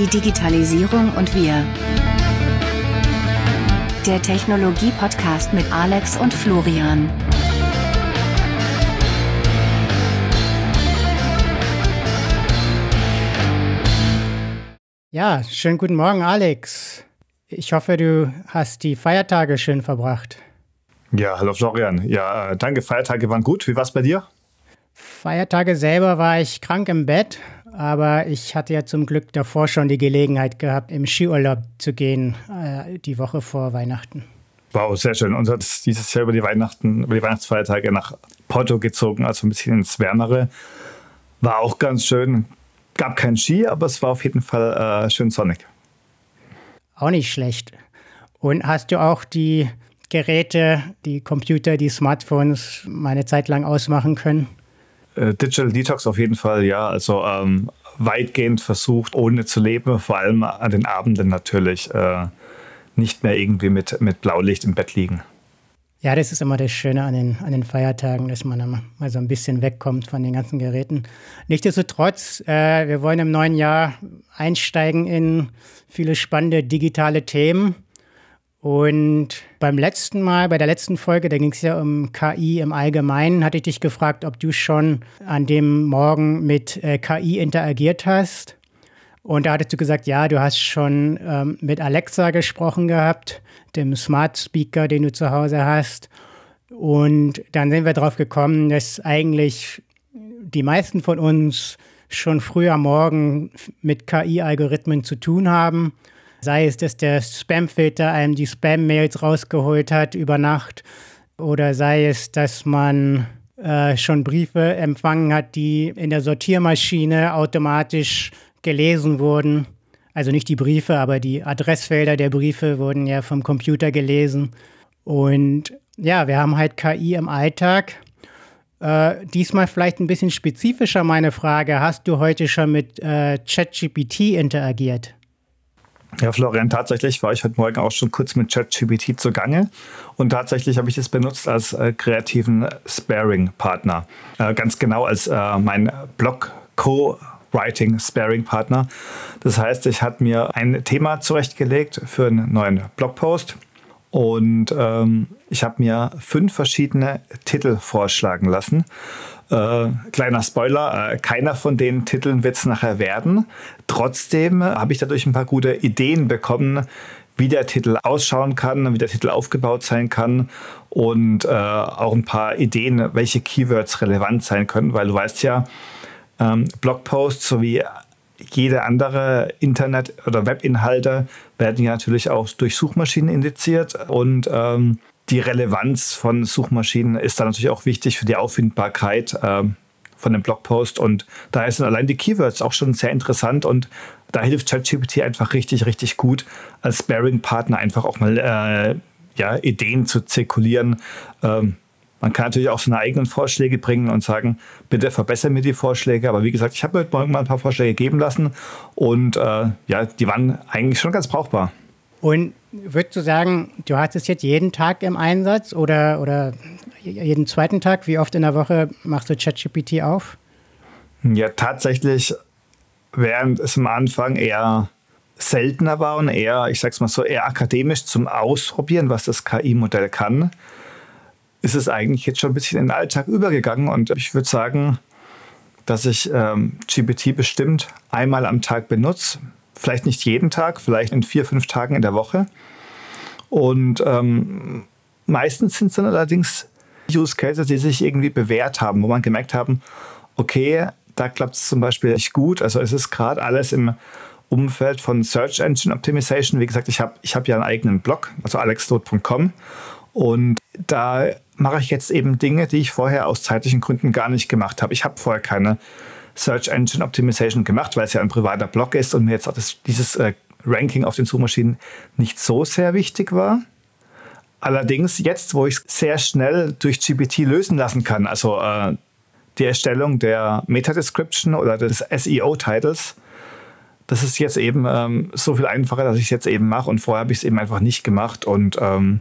Die Digitalisierung und wir. Der Technologie-Podcast mit Alex und Florian. Ja, schönen guten Morgen, Alex. Ich hoffe, du hast die Feiertage schön verbracht. Ja, hallo Florian. Ja, äh, danke, Feiertage waren gut. Wie war es bei dir? Feiertage selber war ich krank im Bett, aber ich hatte ja zum Glück davor schon die Gelegenheit gehabt, im Skiurlaub zu gehen, äh, die Woche vor Weihnachten. Wow, sehr schön. Und hat dieses Jahr über die Weihnachten, über die Weihnachtsfeiertage nach Porto gezogen, also ein bisschen ins Wärmere. War auch ganz schön. Gab kein Ski, aber es war auf jeden Fall äh, schön sonnig. Auch nicht schlecht. Und hast du auch die Geräte, die Computer, die Smartphones mal eine Zeit lang ausmachen können? Äh, Digital Detox auf jeden Fall, ja. Also ähm, weitgehend versucht, ohne zu leben, vor allem an den Abenden natürlich. Äh, nicht mehr irgendwie mit, mit Blaulicht im Bett liegen. Ja, das ist immer das Schöne an den, an den Feiertagen, dass man mal so ein bisschen wegkommt von den ganzen Geräten. Nichtsdestotrotz, äh, wir wollen im neuen Jahr einsteigen in viele spannende digitale Themen. Und beim letzten Mal, bei der letzten Folge, da ging es ja um KI im Allgemeinen, hatte ich dich gefragt, ob du schon an dem Morgen mit äh, KI interagiert hast. Und da hattest du gesagt, ja, du hast schon ähm, mit Alexa gesprochen gehabt, dem Smart Speaker, den du zu Hause hast. Und dann sind wir darauf gekommen, dass eigentlich die meisten von uns schon früh am Morgen mit KI-Algorithmen zu tun haben Sei es, dass der Spamfilter einem die Spam-Mails rausgeholt hat über Nacht oder sei es, dass man äh, schon Briefe empfangen hat, die in der Sortiermaschine automatisch gelesen wurden. Also nicht die Briefe, aber die Adressfelder der Briefe wurden ja vom Computer gelesen. Und ja, wir haben halt KI im Alltag. Äh, diesmal vielleicht ein bisschen spezifischer meine Frage. Hast du heute schon mit äh, ChatGPT interagiert? Ja, Florian, tatsächlich war ich heute Morgen auch schon kurz mit ChatGPT zugange und tatsächlich habe ich es benutzt als äh, kreativen Sparing-Partner. Äh, ganz genau als äh, mein Blog-Co-Writing Sparing-Partner. Das heißt, ich habe mir ein Thema zurechtgelegt für einen neuen Blogpost und ähm, ich habe mir fünf verschiedene Titel vorschlagen lassen. Äh, kleiner Spoiler, äh, keiner von den Titeln wird es nachher werden. Trotzdem habe ich dadurch ein paar gute Ideen bekommen, wie der Titel ausschauen kann, wie der Titel aufgebaut sein kann und äh, auch ein paar Ideen, welche Keywords relevant sein können, weil du weißt ja, ähm, Blogposts sowie jede andere Internet- oder Webinhalte werden ja natürlich auch durch Suchmaschinen indiziert und ähm, die Relevanz von Suchmaschinen ist dann natürlich auch wichtig für die Auffindbarkeit äh, von dem Blogpost und da sind allein die Keywords auch schon sehr interessant und da hilft ChatGPT einfach richtig, richtig gut als Sparing-Partner einfach auch mal äh, ja, Ideen zu zirkulieren. Ähm, man kann natürlich auch seine eigenen Vorschläge bringen und sagen, bitte verbessere mir die Vorschläge. Aber wie gesagt, ich habe heute Morgen mal ein paar Vorschläge geben lassen und äh, ja, die waren eigentlich schon ganz brauchbar. Und würdest du sagen, du hast es jetzt jeden Tag im Einsatz oder, oder jeden zweiten Tag? Wie oft in der Woche machst du ChatGPT auf? Ja, tatsächlich, während es am Anfang eher seltener war und eher, ich sag's mal so, eher akademisch zum Ausprobieren, was das KI-Modell kann, ist es eigentlich jetzt schon ein bisschen in den Alltag übergegangen und ich würde sagen, dass ich ähm, GPT bestimmt einmal am Tag benutze. Vielleicht nicht jeden Tag, vielleicht in vier, fünf Tagen in der Woche. Und ähm, meistens sind es dann allerdings Use Cases, die sich irgendwie bewährt haben, wo man gemerkt haben, okay, da klappt es zum Beispiel nicht gut. Also es ist gerade alles im Umfeld von Search Engine Optimization. Wie gesagt, ich habe ich hab ja einen eigenen Blog, also alexdot.com. Und da mache ich jetzt eben Dinge, die ich vorher aus zeitlichen Gründen gar nicht gemacht habe. Ich habe vorher keine Search Engine Optimization gemacht, weil es ja ein privater Blog ist und mir jetzt auch das, dieses äh, Ranking auf den Suchmaschinen nicht so sehr wichtig war. Allerdings jetzt, wo ich es sehr schnell durch GPT lösen lassen kann, also äh, die Erstellung der Meta-Description oder des SEO-Titles, das ist jetzt eben ähm, so viel einfacher, dass ich es jetzt eben mache und vorher habe ich es eben einfach nicht gemacht und ähm,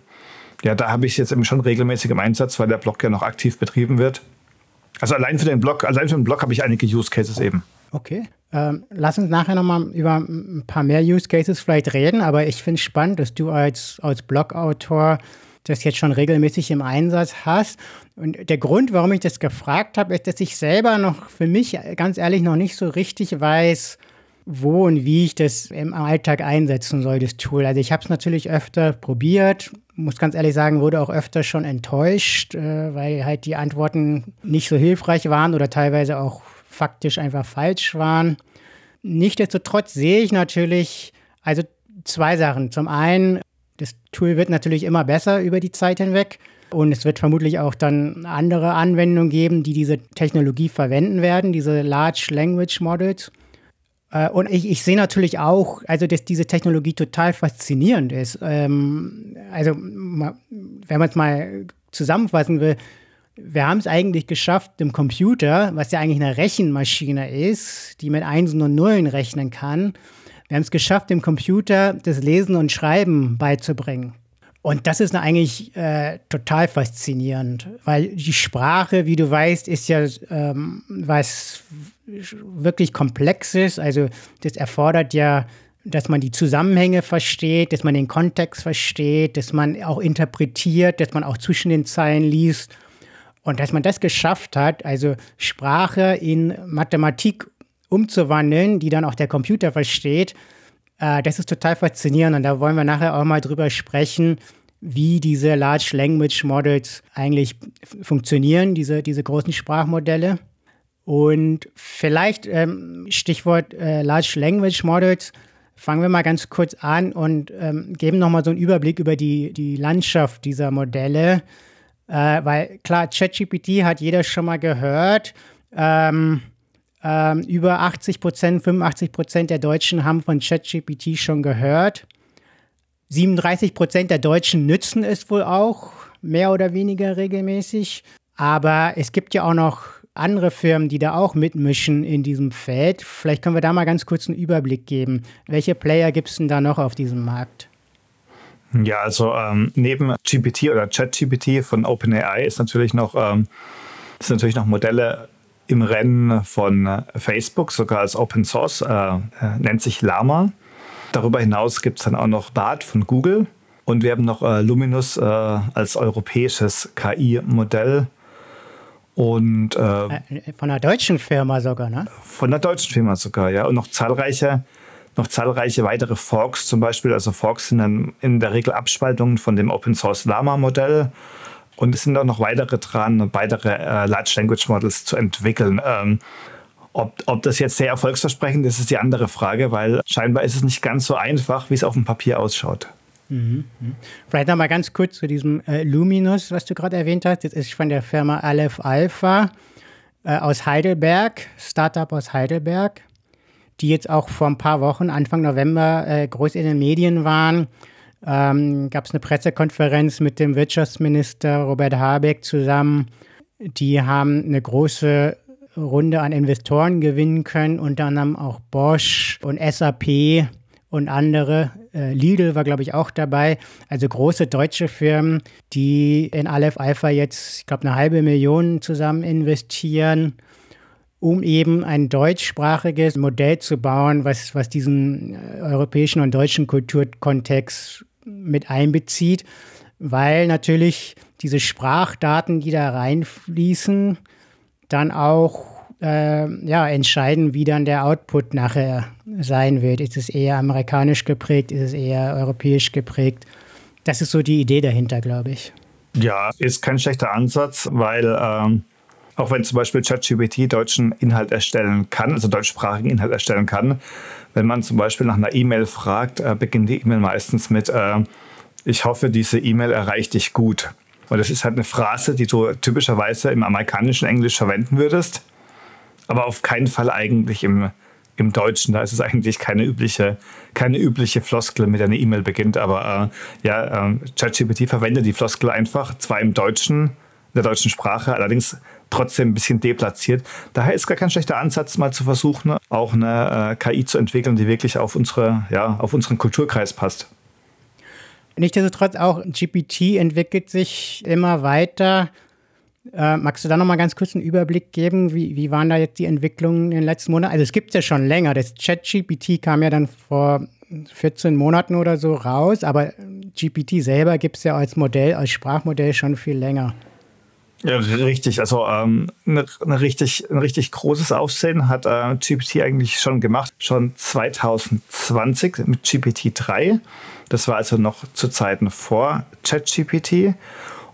ja, da habe ich es jetzt eben schon regelmäßig im Einsatz, weil der Blog ja noch aktiv betrieben wird. Also allein für den Blog, allein für den Blog habe ich einige Use Cases eben. Okay. Ähm, lass uns nachher nochmal über ein paar mehr Use Cases vielleicht reden, aber ich finde es spannend, dass du als, als Blogautor das jetzt schon regelmäßig im Einsatz hast. Und der Grund, warum ich das gefragt habe, ist, dass ich selber noch für mich ganz ehrlich noch nicht so richtig weiß, wo und wie ich das im Alltag einsetzen soll, das Tool. Also ich habe es natürlich öfter probiert, muss ganz ehrlich sagen, wurde auch öfter schon enttäuscht, äh, weil halt die Antworten nicht so hilfreich waren oder teilweise auch faktisch einfach falsch waren. Nichtsdestotrotz sehe ich natürlich, also zwei Sachen. Zum einen, das Tool wird natürlich immer besser über die Zeit hinweg. Und es wird vermutlich auch dann andere Anwendungen geben, die diese Technologie verwenden werden, diese Large Language Models. Äh, und ich, ich sehe natürlich auch, also dass diese Technologie total faszinierend ist. Ähm, also wenn man es mal zusammenfassen will, wir haben es eigentlich geschafft, dem Computer, was ja eigentlich eine Rechenmaschine ist, die mit Einsen und Nullen rechnen kann, wir haben es geschafft, dem Computer das Lesen und Schreiben beizubringen. Und das ist eigentlich äh, total faszinierend, weil die Sprache, wie du weißt, ist ja ähm, was wirklich Komplexes. Also das erfordert ja, dass man die Zusammenhänge versteht, dass man den Kontext versteht, dass man auch interpretiert, dass man auch zwischen den Zeilen liest. Und dass man das geschafft hat, also Sprache in Mathematik umzuwandeln, die dann auch der Computer versteht, äh, das ist total faszinierend. Und da wollen wir nachher auch mal drüber sprechen, wie diese Large Language Models eigentlich funktionieren, diese, diese großen Sprachmodelle. Und vielleicht ähm, Stichwort äh, Large Language Models, fangen wir mal ganz kurz an und ähm, geben nochmal so einen Überblick über die, die Landschaft dieser Modelle. Äh, weil klar, ChatGPT hat jeder schon mal gehört. Ähm, ähm, über 80 Prozent, 85 Prozent der Deutschen haben von ChatGPT schon gehört. 37 Prozent der Deutschen nützen es wohl auch, mehr oder weniger regelmäßig. Aber es gibt ja auch noch andere Firmen, die da auch mitmischen in diesem Feld. Vielleicht können wir da mal ganz kurz einen Überblick geben. Welche Player gibt es denn da noch auf diesem Markt? Ja, also ähm, neben GPT oder ChatGPT von OpenAI ist natürlich noch, ähm, ist natürlich noch Modelle im Rennen von äh, Facebook, sogar als Open Source, äh, äh, nennt sich Lama. Darüber hinaus gibt es dann auch noch BART von Google und wir haben noch äh, Luminous äh, als europäisches KI-Modell. Und äh, von einer deutschen Firma sogar, ne? Von einer deutschen Firma sogar, ja. Und noch zahlreiche noch zahlreiche weitere Forks zum Beispiel. Also Forks sind dann in der Regel Abspaltungen von dem Open Source Llama Modell. Und es sind auch noch weitere dran, weitere äh, Large Language Models zu entwickeln. Ähm, ob, ob das jetzt sehr erfolgsversprechend ist, ist die andere Frage, weil scheinbar ist es nicht ganz so einfach, wie es auf dem Papier ausschaut. Mhm, mhm. Vielleicht noch mal ganz kurz zu diesem äh, Luminous, was du gerade erwähnt hast. Das ist von der Firma Aleph Alpha äh, aus Heidelberg, Startup aus Heidelberg die jetzt auch vor ein paar Wochen, Anfang November, äh, groß in den Medien waren. Ähm, Gab es eine Pressekonferenz mit dem Wirtschaftsminister Robert Habeck zusammen. Die haben eine große Runde an Investoren gewinnen können, unter anderem auch Bosch und SAP und andere. Äh, Lidl war, glaube ich, auch dabei. Also große deutsche Firmen, die in Aleph Alpha jetzt, ich glaube, eine halbe Million zusammen investieren um eben ein deutschsprachiges Modell zu bauen, was, was diesen äh, europäischen und deutschen Kulturkontext mit einbezieht, weil natürlich diese Sprachdaten, die da reinfließen, dann auch äh, ja, entscheiden, wie dann der Output nachher sein wird. Ist es eher amerikanisch geprägt, ist es eher europäisch geprägt? Das ist so die Idee dahinter, glaube ich. Ja, ist kein schlechter Ansatz, weil ähm auch wenn zum Beispiel ChatGPT deutschen Inhalt erstellen kann, also deutschsprachigen Inhalt erstellen kann, wenn man zum Beispiel nach einer E-Mail fragt, äh, beginnt die E-Mail meistens mit, äh, ich hoffe, diese E-Mail erreicht dich gut. Und das ist halt eine Phrase, die du typischerweise im amerikanischen Englisch verwenden würdest, aber auf keinen Fall eigentlich im, im Deutschen. Da ist es eigentlich keine übliche, keine übliche Floskel, mit der eine E-Mail beginnt. Aber äh, ja, äh, ChatGPT verwendet die Floskel einfach, zwar im Deutschen, der deutschen Sprache, allerdings trotzdem ein bisschen deplatziert. Daher ist gar kein schlechter Ansatz, mal zu versuchen, auch eine äh, KI zu entwickeln, die wirklich auf, unsere, ja, auf unseren Kulturkreis passt. Nichtsdestotrotz auch GPT entwickelt sich immer weiter. Äh, magst du da noch mal ganz kurz einen Überblick geben? Wie, wie waren da jetzt die Entwicklungen in den letzten Monaten? Also es gibt es ja schon länger. Das ChatGPT kam ja dann vor 14 Monaten oder so raus, aber GPT selber gibt es ja als Modell, als Sprachmodell schon viel länger. Richtig. Also ähm, eine, eine richtig, ein richtig großes Aufsehen hat äh, GPT eigentlich schon gemacht, schon 2020 mit GPT-3. Das war also noch zu Zeiten vor ChatGPT.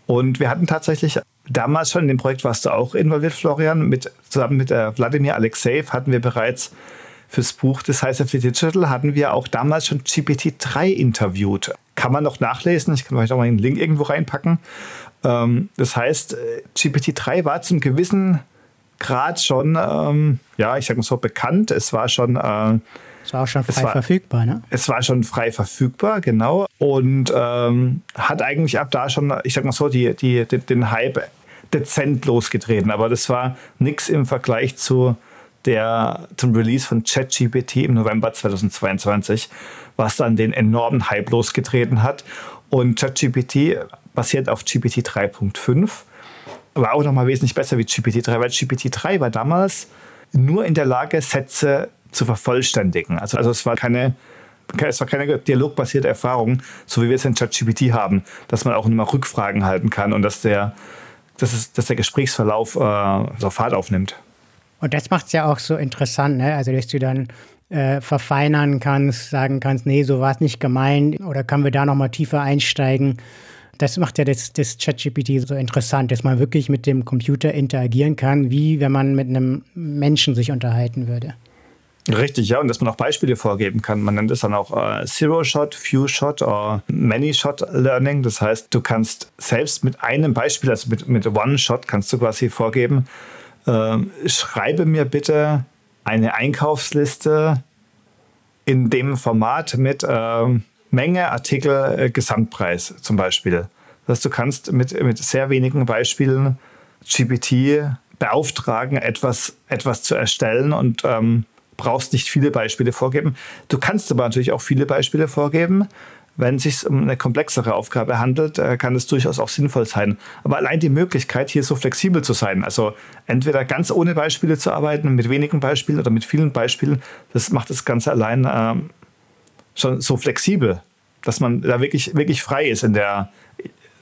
Und wir hatten tatsächlich damals schon in dem Projekt warst du auch involviert, Florian. Mit, zusammen mit äh, Wladimir Alexejew hatten wir bereits fürs Buch Fleet Digital hatten wir auch damals schon GPT-3 interviewt. Kann man noch nachlesen. Ich kann euch auch mal einen Link irgendwo reinpacken. Ähm, das heißt, äh, GPT-3 war zum gewissen Grad schon, ähm, ja, ich sag mal so, bekannt. Es war schon. Äh, es war auch schon frei war, verfügbar, ne? Es war schon frei verfügbar, genau. Und ähm, hat eigentlich ab da schon, ich sag mal so, die, die, den, den Hype dezent losgetreten. Aber das war nichts im Vergleich zu der, zum Release von ChatGPT im November 2022, was dann den enormen Hype losgetreten hat. Und ChatGPT basiert auf GPT 3.5, war auch nochmal wesentlich besser wie GPT 3, weil GPT 3 war damals nur in der Lage, Sätze zu vervollständigen. Also, also es war keine es war keine dialogbasierte Erfahrung, so wie wir es in ChatGPT haben, dass man auch immer Rückfragen halten kann und dass der, dass es, dass der Gesprächsverlauf äh, so Fahrt aufnimmt. Und das macht es ja auch so interessant, ne? also dass du dann äh, verfeinern kannst, sagen kannst, nee, so war es nicht gemeint oder können wir da nochmal tiefer einsteigen. Das macht ja das, das ChatGPT so interessant, dass man wirklich mit dem Computer interagieren kann, wie wenn man mit einem Menschen sich unterhalten würde. Richtig, ja, und dass man auch Beispiele vorgeben kann. Man nennt es dann auch äh, Zero-Shot, Few-Shot oder Many-Shot-Learning. Das heißt, du kannst selbst mit einem Beispiel, also mit, mit One-Shot, kannst du quasi vorgeben, äh, schreibe mir bitte eine Einkaufsliste in dem Format mit äh, Menge, Artikel, äh, Gesamtpreis zum Beispiel. Das heißt, du kannst mit, mit sehr wenigen Beispielen GPT beauftragen, etwas, etwas zu erstellen und ähm, brauchst nicht viele Beispiele vorgeben. Du kannst aber natürlich auch viele Beispiele vorgeben. Wenn es sich um eine komplexere Aufgabe handelt, äh, kann es durchaus auch sinnvoll sein. Aber allein die Möglichkeit, hier so flexibel zu sein, also entweder ganz ohne Beispiele zu arbeiten, mit wenigen Beispielen oder mit vielen Beispielen, das macht das Ganze allein ähm, schon so flexibel, dass man da wirklich, wirklich frei ist in der,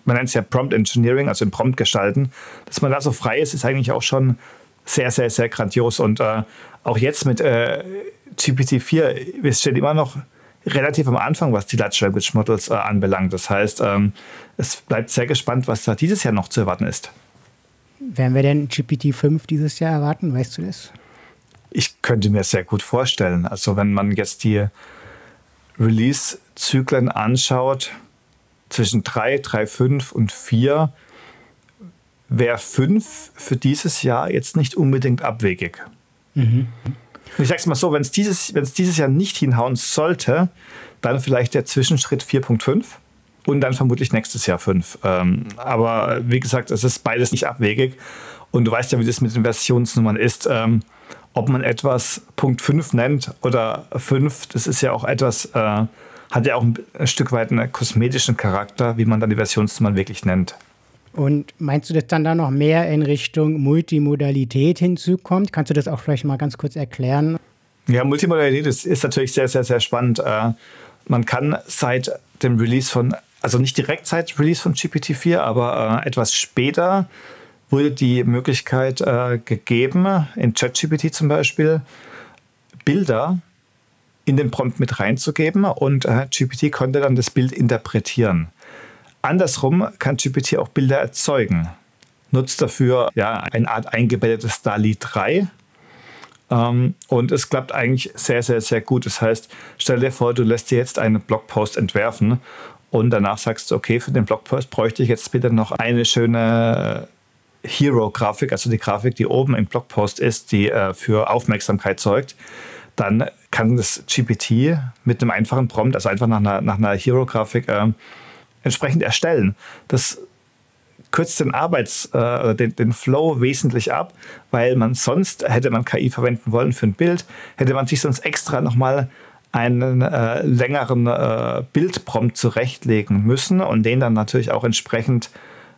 man nennt es ja Prompt Engineering, also im Prompt gestalten, dass man da so frei ist, ist eigentlich auch schon sehr, sehr, sehr grandios. Und äh, auch jetzt mit äh, GPT-4, wir stehen immer noch relativ am Anfang, was die Large Language Models äh, anbelangt. Das heißt, ähm, es bleibt sehr gespannt, was da dieses Jahr noch zu erwarten ist. Werden wir denn GPT-5 dieses Jahr erwarten? Weißt du das? Ich könnte mir sehr gut vorstellen. Also wenn man jetzt die Release-Zyklen anschaut, zwischen 3, 3, 5 und 4, wäre 5 für dieses Jahr jetzt nicht unbedingt abwegig. Mhm. Ich sag's mal so, wenn es dieses, dieses Jahr nicht hinhauen sollte, dann vielleicht der Zwischenschritt 4.5 und dann vermutlich nächstes Jahr 5. Ähm, aber wie gesagt, es ist beides nicht abwegig. Und du weißt ja, wie das mit den Versionsnummern ist. Ähm, ob man etwas Punkt 5 nennt oder 5, das ist ja auch etwas, äh, hat ja auch ein, ein Stück weit einen kosmetischen Charakter, wie man dann die Versionsnummern wirklich nennt. Und meinst du, dass dann da noch mehr in Richtung Multimodalität hinzukommt? Kannst du das auch vielleicht mal ganz kurz erklären? Ja, Multimodalität ist, ist natürlich sehr, sehr, sehr spannend. Äh, man kann seit dem Release von, also nicht direkt seit Release von GPT-4, aber äh, etwas später wurde die Möglichkeit äh, gegeben, in ChatGPT zum Beispiel, Bilder in den Prompt mit reinzugeben und äh, GPT konnte dann das Bild interpretieren. Andersrum kann GPT auch Bilder erzeugen. Nutzt dafür ja, eine Art eingebettetes DALI 3. Ähm, und es klappt eigentlich sehr, sehr, sehr gut. Das heißt, stell dir vor, du lässt dir jetzt einen Blogpost entwerfen und danach sagst du, okay, für den Blogpost bräuchte ich jetzt bitte noch eine schöne Hero-Grafik, also die Grafik, die oben im Blogpost ist, die äh, für Aufmerksamkeit sorgt. Dann kann das GPT mit einem einfachen Prompt, also einfach nach einer, nach einer Hero-Grafik, äh, entsprechend erstellen. Das kürzt den Arbeits, äh, den, den Flow wesentlich ab, weil man sonst, hätte man KI verwenden wollen für ein Bild, hätte man sich sonst extra nochmal einen äh, längeren äh, Bildprompt zurechtlegen müssen und den dann natürlich auch entsprechend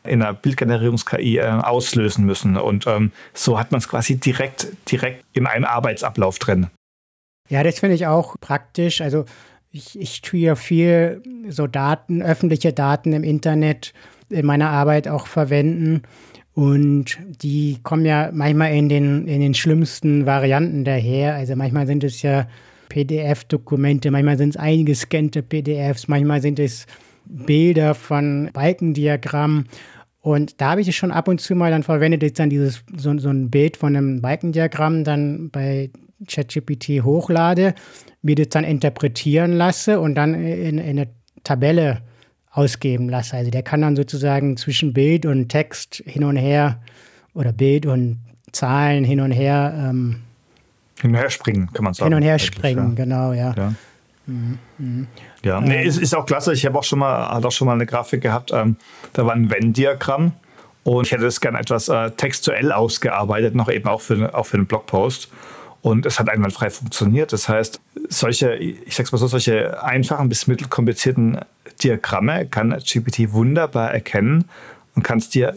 in einer Bildgenerierungs-KI äh, auslösen müssen. Und ähm, so hat man es quasi direkt, direkt in einem Arbeitsablauf drin. Ja, das finde ich auch praktisch. Also ich, ich tue ja viel so Daten, öffentliche Daten im Internet in meiner Arbeit auch verwenden. Und die kommen ja manchmal in den, in den schlimmsten Varianten daher. Also manchmal sind es ja PDF-Dokumente, manchmal sind es eingescannte PDFs, manchmal sind es Bilder von Balkendiagrammen. Und da habe ich es schon ab und zu mal dann verwendet, jetzt dann dieses, so, so ein Bild von einem Balkendiagramm dann bei ChatGPT hochlade, mir das dann interpretieren lasse und dann in, in eine Tabelle ausgeben lasse. Also der kann dann sozusagen zwischen Bild und Text hin und her oder Bild und Zahlen hin und her ähm, hin und her springen, kann man sagen. Hin und her springen, ja. genau, ja. Ja, mhm. Ja. Nee, ist, ist auch klasse. Ich habe auch schon mal, hat auch schon mal eine Grafik gehabt, ähm, da war ein Venn-Diagramm und ich hätte das gerne etwas äh, textuell ausgearbeitet, noch eben auch für, auch für einen Blogpost. Und es hat einwandfrei funktioniert. Das heißt, solche, ich sag's mal so, solche einfachen bis mittelkomplizierten Diagramme kann GPT wunderbar erkennen und kannst dir,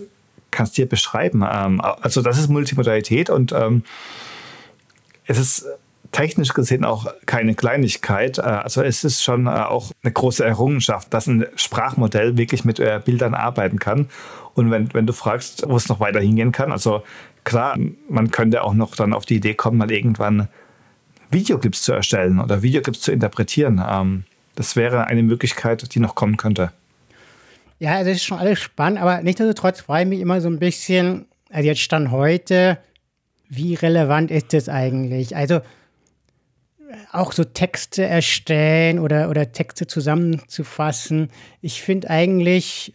kannst dir beschreiben. Ähm, also das ist Multimodalität und ähm, es ist technisch gesehen auch keine Kleinigkeit. Äh, also es ist schon äh, auch eine große Errungenschaft, dass ein Sprachmodell wirklich mit äh, Bildern arbeiten kann. Und wenn, wenn du fragst, wo es noch weiter hingehen kann, also klar, man könnte auch noch dann auf die Idee kommen, mal irgendwann Videoclips zu erstellen oder Videoclips zu interpretieren. Ähm, das wäre eine Möglichkeit, die noch kommen könnte. Ja, also es ist schon alles spannend, aber nichtsdestotrotz freue ich mich immer so ein bisschen, also jetzt stand heute, wie relevant ist das eigentlich? Also auch so Texte erstellen oder, oder Texte zusammenzufassen. Ich finde eigentlich,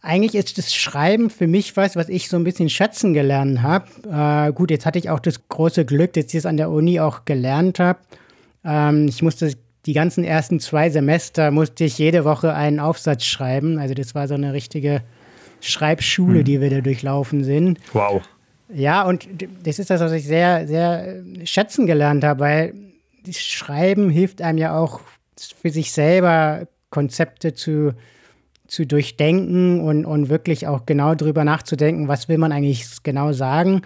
eigentlich ist das Schreiben für mich was, was ich so ein bisschen schätzen gelernt habe. Äh, gut, jetzt hatte ich auch das große Glück, dass ich es an der Uni auch gelernt habe. Ähm, ich musste die ganzen ersten zwei Semester musste ich jede Woche einen Aufsatz schreiben. Also das war so eine richtige Schreibschule, mhm. die wir da durchlaufen sind. Wow. Ja, und das ist das, was ich sehr, sehr schätzen gelernt habe, weil das Schreiben hilft einem ja auch für sich selber Konzepte zu, zu durchdenken und, und wirklich auch genau darüber nachzudenken, was will man eigentlich genau sagen.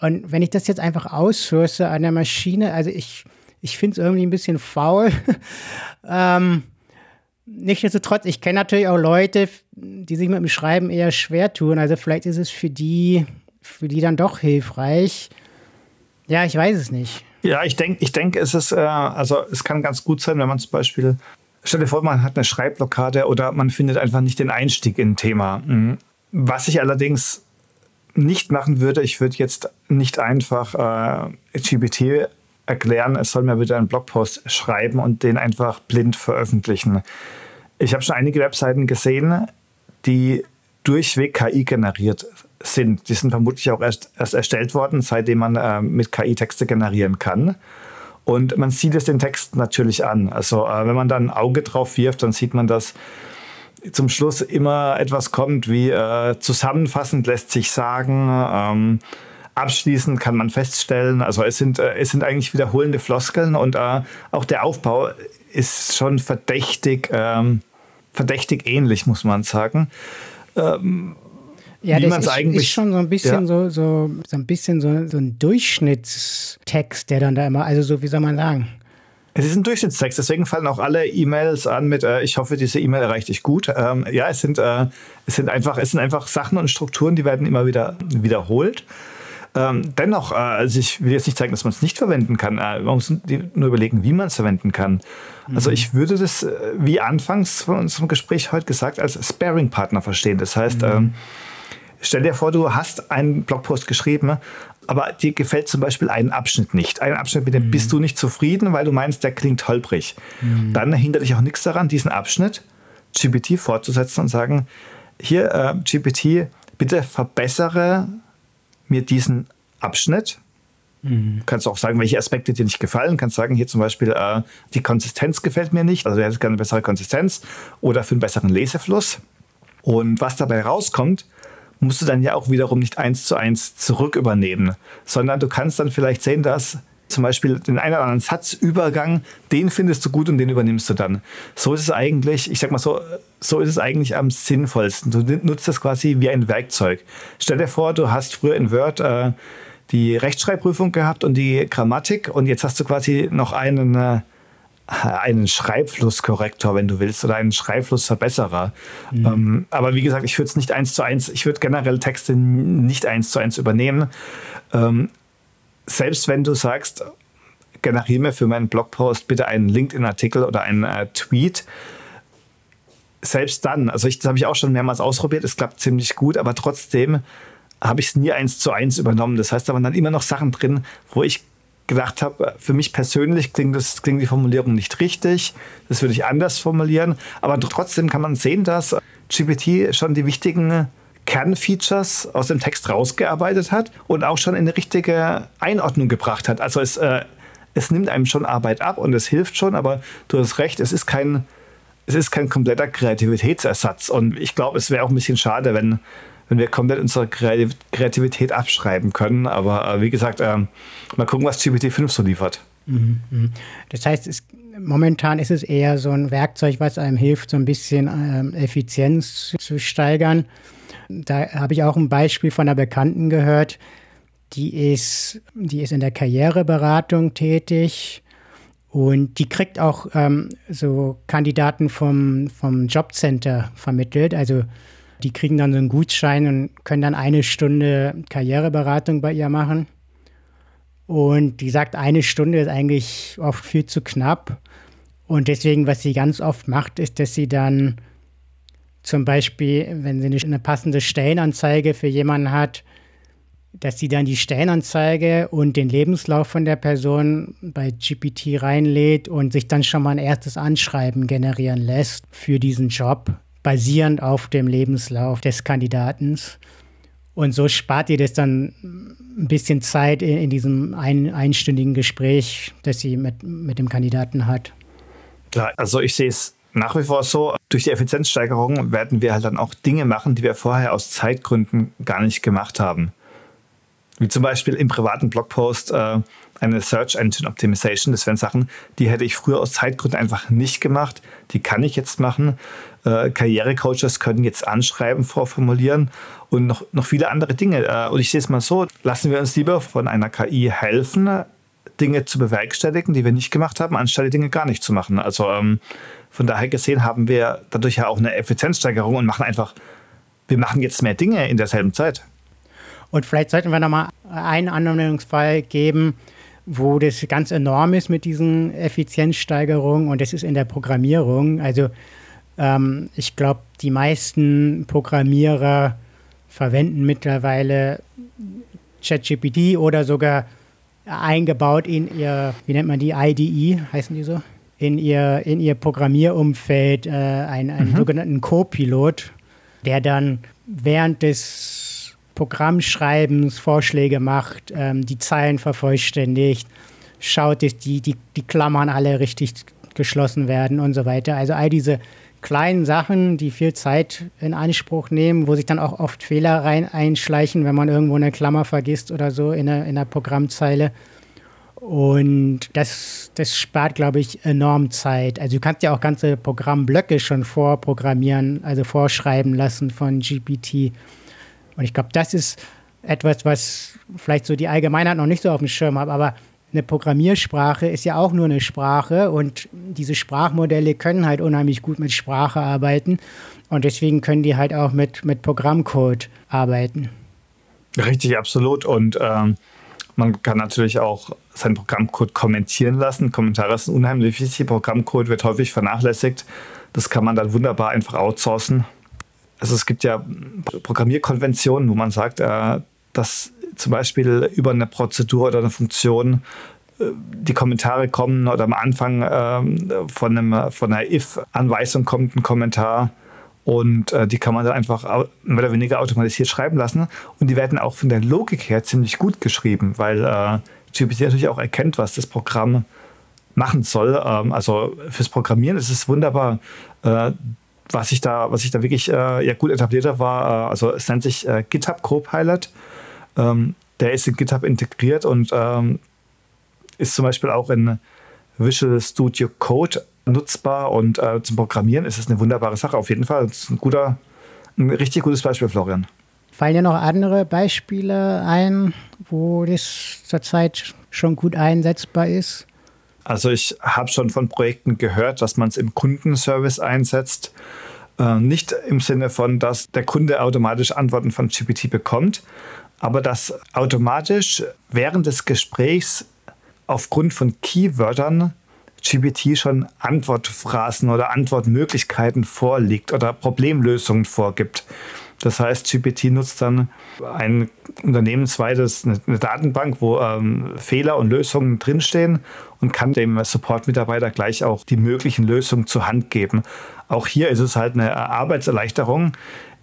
Und wenn ich das jetzt einfach aussource an der Maschine, also ich, ich finde es irgendwie ein bisschen faul. ähm, Nichtsdestotrotz, ich kenne natürlich auch Leute, die sich mit dem Schreiben eher schwer tun. Also vielleicht ist es für die, für die dann doch hilfreich. Ja, ich weiß es nicht. Ja, ich denke, ich denk, es ist, äh, also es kann ganz gut sein, wenn man zum Beispiel, stell dir vor, man hat eine Schreibblockade oder man findet einfach nicht den Einstieg in ein Thema. Mhm. Was ich allerdings nicht machen würde, ich würde jetzt nicht einfach äh, GPT erklären, es soll mir wieder einen Blogpost schreiben und den einfach blind veröffentlichen. Ich habe schon einige Webseiten gesehen, die durchweg KI generiert sind. Die sind vermutlich auch erst, erst erstellt worden, seitdem man äh, mit KI Texte generieren kann. Und man sieht es den Text natürlich an. Also äh, wenn man da ein Auge drauf wirft, dann sieht man, dass zum Schluss immer etwas kommt wie äh, zusammenfassend lässt sich sagen, ähm, abschließend kann man feststellen, also es sind, äh, es sind eigentlich wiederholende Floskeln und äh, auch der Aufbau ist schon verdächtig, ähm, verdächtig ähnlich, muss man sagen. Ähm, ja, wie das ist, eigentlich, ist schon so ein bisschen ja. so, so, so ein bisschen so, so ein Durchschnittstext, der dann da immer, also so, wie soll man sagen? Es ist ein Durchschnittstext, deswegen fallen auch alle E-Mails an mit äh, ich hoffe, diese E-Mail erreicht dich gut. Ähm, ja, es sind, äh, es, sind einfach, es sind einfach Sachen und Strukturen, die werden immer wieder wiederholt. Ähm, dennoch, äh, also ich will jetzt nicht zeigen, dass man es nicht verwenden kann. Äh, man muss nur überlegen, wie man es verwenden kann. Also mhm. Also ich würde das, äh, wie anfangs von unserem Gespräch heute gesagt, als Sparing-Partner verstehen. Das heißt, mhm. ähm, Stell dir vor, du hast einen Blogpost geschrieben, aber dir gefällt zum Beispiel ein Abschnitt nicht. Ein Abschnitt, mit dem mhm. bist du nicht zufrieden, weil du meinst, der klingt holprig. Mhm. Dann hindert dich auch nichts daran, diesen Abschnitt GPT fortzusetzen und sagen, hier, äh, GPT, bitte verbessere mir diesen Abschnitt. Mhm. Kannst auch sagen, welche Aspekte dir nicht gefallen. Kannst sagen, hier zum Beispiel, äh, die Konsistenz gefällt mir nicht. Also, du hättest gerne eine bessere Konsistenz oder für einen besseren Lesefluss. Und was dabei rauskommt, musst du dann ja auch wiederum nicht eins zu eins zurück übernehmen, sondern du kannst dann vielleicht sehen, dass zum Beispiel den einen oder anderen Satzübergang, den findest du gut und den übernimmst du dann. So ist es eigentlich, ich sag mal so, so ist es eigentlich am sinnvollsten. Du nutzt das quasi wie ein Werkzeug. Stell dir vor, du hast früher in Word äh, die Rechtschreibprüfung gehabt und die Grammatik und jetzt hast du quasi noch einen, äh, einen Schreibflusskorrektor, wenn du willst, oder einen Schreibflussverbesserer. Mhm. Ähm, aber wie gesagt, ich würde es nicht eins zu eins, ich würde generell Texte nicht eins zu eins übernehmen. Ähm, selbst wenn du sagst, generiere mir für meinen Blogpost bitte einen LinkedIn-Artikel oder einen äh, Tweet, selbst dann, also ich, das habe ich auch schon mehrmals ausprobiert, es klappt ziemlich gut, aber trotzdem habe ich es nie eins zu eins übernommen. Das heißt, da waren dann immer noch Sachen drin, wo ich gedacht habe, für mich persönlich klingt, das, klingt die Formulierung nicht richtig, das würde ich anders formulieren, aber trotzdem kann man sehen, dass GPT schon die wichtigen Kernfeatures aus dem Text rausgearbeitet hat und auch schon in eine richtige Einordnung gebracht hat. Also es, äh, es nimmt einem schon Arbeit ab und es hilft schon, aber du hast recht, es ist kein, es ist kein kompletter Kreativitätsersatz. Und ich glaube, es wäre auch ein bisschen schade, wenn, wenn wir komplett unsere Kreativität abschreiben können. Aber äh, wie gesagt, äh, mal gucken, was GPT-5 so liefert. Mhm, mhm. Das heißt, es, momentan ist es eher so ein Werkzeug, was einem hilft, so ein bisschen ähm, Effizienz zu steigern. Da habe ich auch ein Beispiel von einer Bekannten gehört, die ist, die ist in der Karriereberatung tätig und die kriegt auch ähm, so Kandidaten vom, vom Jobcenter vermittelt. Also die kriegen dann so einen Gutschein und können dann eine Stunde Karriereberatung bei ihr machen. Und die sagt, eine Stunde ist eigentlich oft viel zu knapp. Und deswegen, was sie ganz oft macht, ist, dass sie dann zum Beispiel, wenn sie eine passende Stellenanzeige für jemanden hat, dass sie dann die Stellenanzeige und den Lebenslauf von der Person bei GPT reinlädt und sich dann schon mal ein erstes Anschreiben generieren lässt für diesen Job, basierend auf dem Lebenslauf des Kandidaten. Und so spart ihr das dann ein bisschen Zeit in, in diesem ein, einstündigen Gespräch, das sie mit, mit dem Kandidaten hat. Ja, also ich sehe es nach wie vor so, durch die Effizienzsteigerung werden wir halt dann auch Dinge machen, die wir vorher aus Zeitgründen gar nicht gemacht haben. Wie zum Beispiel im privaten Blogpost äh, eine Search Engine Optimization. Das wären Sachen, die hätte ich früher aus Zeitgründen einfach nicht gemacht. Die kann ich jetzt machen. Äh, Karrierecoaches können jetzt Anschreiben vorformulieren und noch, noch viele andere Dinge. Äh, und ich sehe es mal so, lassen wir uns lieber von einer KI helfen, Dinge zu bewerkstelligen, die wir nicht gemacht haben, anstatt die Dinge gar nicht zu machen. Also ähm, von daher gesehen haben wir dadurch ja auch eine Effizienzsteigerung und machen einfach, wir machen jetzt mehr Dinge in derselben Zeit. Und vielleicht sollten wir nochmal einen Anwendungsfall geben, wo das ganz enorm ist mit diesen Effizienzsteigerungen und das ist in der Programmierung. Also ähm, ich glaube, die meisten Programmierer verwenden mittlerweile ChatGPT oder sogar eingebaut in ihr, wie nennt man die, IDE, heißen die so? in ihr, in ihr Programmierumfeld äh, einen, einen mhm. sogenannten Co-Pilot, der dann während des Programmschreibens Vorschläge macht, ähm, die Zeilen vervollständigt, schaut, dass die, die, die Klammern alle richtig geschlossen werden und so weiter. Also all diese kleinen Sachen, die viel Zeit in Anspruch nehmen, wo sich dann auch oft Fehler rein einschleichen, wenn man irgendwo eine Klammer vergisst oder so in einer, in einer Programmzeile. Und das, das spart, glaube ich, enorm Zeit. Also du kannst ja auch ganze Programmblöcke schon vorprogrammieren, also vorschreiben lassen von GPT. Und ich glaube, das ist etwas, was vielleicht so die Allgemeinheit noch nicht so auf dem Schirm hat, aber eine Programmiersprache ist ja auch nur eine Sprache und diese Sprachmodelle können halt unheimlich gut mit Sprache arbeiten und deswegen können die halt auch mit, mit Programmcode arbeiten. Richtig, absolut. Und ähm, man kann natürlich auch seinen Programmcode kommentieren lassen. Kommentare sind unheimlich wichtig. Programmcode wird häufig vernachlässigt. Das kann man dann wunderbar einfach outsourcen. Also es gibt ja Programmierkonventionen, wo man sagt, äh, dass zum Beispiel über eine Prozedur oder eine Funktion äh, die Kommentare kommen oder am Anfang ähm, von, einem, von einer if-Anweisung kommt ein Kommentar und äh, die kann man dann einfach mehr oder weniger automatisiert schreiben lassen. Und die werden auch von der Logik her ziemlich gut geschrieben, weil äh, GPT natürlich auch erkennt, was das Programm machen soll. Ähm, also fürs Programmieren ist es wunderbar. Äh, was ich da, was ich da wirklich äh, ja, gut etabliert habe, war, äh, also es nennt sich GitHub Copilot. Ähm, der ist in GitHub integriert und ähm, ist zum Beispiel auch in Visual Studio Code nutzbar und äh, zum Programmieren ist es eine wunderbare Sache. Auf jeden Fall. Das ist ein guter, ein richtig gutes Beispiel, Florian. Fallen dir noch andere Beispiele ein, wo das zurzeit schon gut einsetzbar ist? Also ich habe schon von Projekten gehört, dass man es im Kundenservice einsetzt. Äh, nicht im Sinne von, dass der Kunde automatisch Antworten von GPT bekommt, aber dass automatisch während des Gesprächs aufgrund von Keywörtern GPT schon Antwortphrasen oder Antwortmöglichkeiten vorliegt oder Problemlösungen vorgibt. Das heißt, GPT nutzt dann ein unternehmensweites eine Datenbank, wo ähm, Fehler und Lösungen drinstehen und kann dem Support-Mitarbeiter gleich auch die möglichen Lösungen zur Hand geben. Auch hier ist es halt eine Arbeitserleichterung.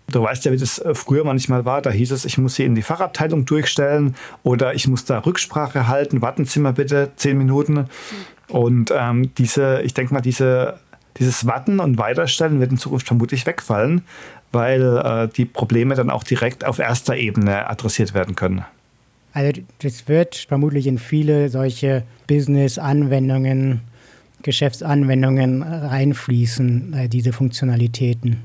Du weißt ja, wie das früher manchmal war. Da hieß es, ich muss sie in die Fachabteilung durchstellen oder ich muss da Rücksprache halten. Warten Sie mal bitte zehn Minuten. Und ähm, diese, ich denke mal, diese, dieses Warten und Weiterstellen wird in Zukunft vermutlich wegfallen, weil äh, die Probleme dann auch direkt auf erster Ebene adressiert werden können. Also das wird vermutlich in viele solche Business-Anwendungen, Geschäftsanwendungen reinfließen, äh, diese Funktionalitäten.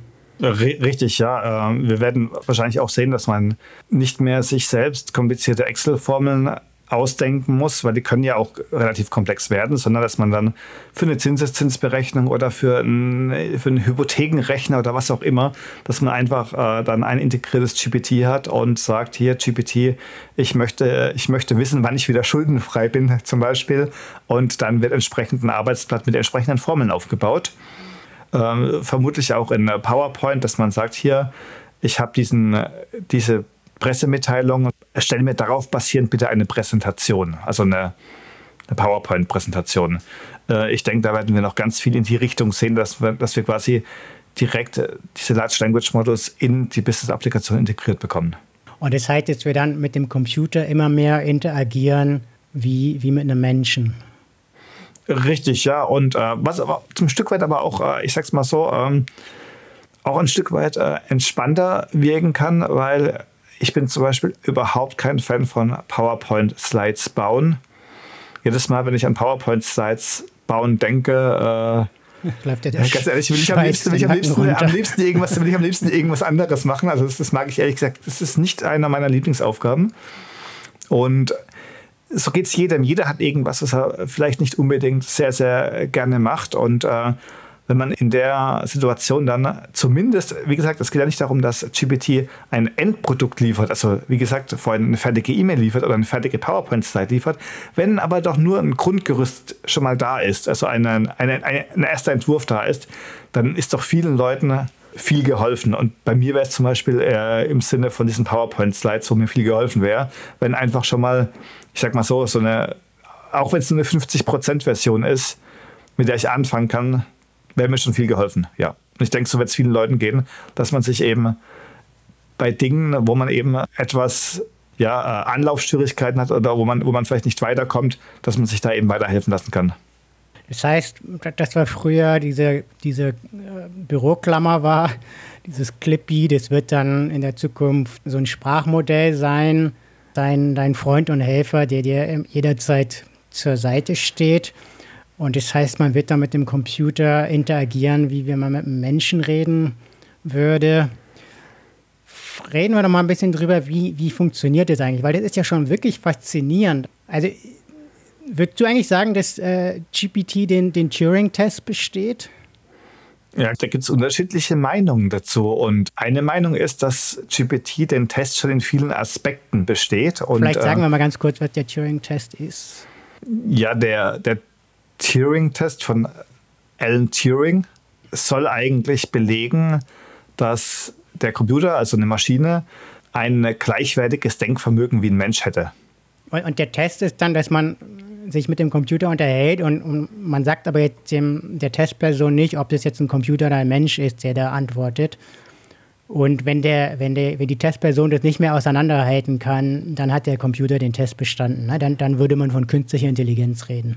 Richtig, ja. Ähm, wir werden wahrscheinlich auch sehen, dass man nicht mehr sich selbst komplizierte Excel-Formeln ausdenken muss, weil die können ja auch relativ komplex werden, sondern dass man dann für eine Zinseszinsberechnung oder für, ein, für einen Hypothekenrechner oder was auch immer, dass man einfach äh, dann ein integriertes GPT hat und sagt, hier GPT, ich möchte, ich möchte wissen, wann ich wieder schuldenfrei bin zum Beispiel und dann wird entsprechend ein Arbeitsblatt mit entsprechenden Formeln aufgebaut. Ähm, vermutlich auch in PowerPoint, dass man sagt, hier, ich habe diese Pressemitteilung, erstelle mir darauf basierend bitte eine Präsentation, also eine, eine PowerPoint-Präsentation. Äh, ich denke, da werden wir noch ganz viel in die Richtung sehen, dass wir, dass wir quasi direkt äh, diese Large Language Models in die Business-Applikation integriert bekommen. Und das heißt, dass wir dann mit dem Computer immer mehr interagieren wie, wie mit einem Menschen. Richtig, ja. Und äh, was aber zum Stück weit aber auch, äh, ich sag's mal so, ähm, auch ein Stück weit äh, entspannter wirken kann, weil ich bin zum Beispiel überhaupt kein Fan von PowerPoint-Slides bauen. Jedes Mal, wenn ich an PowerPoint-Slides bauen denke, äh, Läuft ja ganz ehrlich, will ich, am liebsten, will ich am, liebsten, am liebsten, irgendwas, will ich am liebsten irgendwas anderes machen. Also das, das mag ich ehrlich gesagt, das ist nicht einer meiner Lieblingsaufgaben. Und so geht es jedem. Jeder hat irgendwas, was er vielleicht nicht unbedingt sehr, sehr gerne macht. Und äh, wenn man in der Situation dann zumindest, wie gesagt, es geht ja nicht darum, dass GPT ein Endprodukt liefert, also wie gesagt, vorhin eine fertige E-Mail liefert oder eine fertige PowerPoint-Slide liefert, wenn aber doch nur ein Grundgerüst schon mal da ist, also ein, ein, ein, ein erster Entwurf da ist, dann ist doch vielen Leuten viel geholfen. Und bei mir wäre es zum Beispiel äh, im Sinne von diesen PowerPoint-Slides, wo mir viel geholfen wäre, wenn einfach schon mal, ich sag mal so, so eine, auch wenn es nur eine 50%-Version ist, mit der ich anfangen kann, wäre mir schon viel geholfen, ja. Und ich denke, so wird es vielen Leuten gehen, dass man sich eben bei Dingen, wo man eben etwas ja, äh, Anlaufschwierigkeiten hat oder wo man, wo man vielleicht nicht weiterkommt, dass man sich da eben weiterhelfen lassen kann. Das heißt, das war früher diese, diese äh, Büroklammer war, dieses Clippy, das wird dann in der Zukunft so ein Sprachmodell sein, dein, dein Freund und Helfer, der dir jederzeit zur Seite steht. Und das heißt, man wird da mit dem Computer interagieren, wie wenn man mit einem Menschen reden würde. Reden wir doch mal ein bisschen drüber, wie, wie funktioniert das eigentlich? Weil das ist ja schon wirklich faszinierend. Also, würdest du eigentlich sagen, dass äh, GPT den, den Turing-Test besteht? Ja, da gibt es unterschiedliche Meinungen dazu. Und eine Meinung ist, dass GPT den Test schon in vielen Aspekten besteht. Und, Vielleicht sagen äh, wir mal ganz kurz, was der Turing-Test ist. Ja, der, der Turing-Test von Alan Turing soll eigentlich belegen, dass der Computer, also eine Maschine, ein gleichwertiges Denkvermögen wie ein Mensch hätte. Und, der Test ist dann, dass man sich mit dem Computer unterhält und, und, man sagt aber jetzt dem, der Testperson nicht, ob das jetzt ein Computer oder ein Mensch ist, der da antwortet. Und wenn, der, wenn, der, wenn die Testperson das nicht mehr auseinanderhalten kann, dann hat der Computer den Test bestanden. Ne? Dann, dann würde man von künstlicher Intelligenz reden.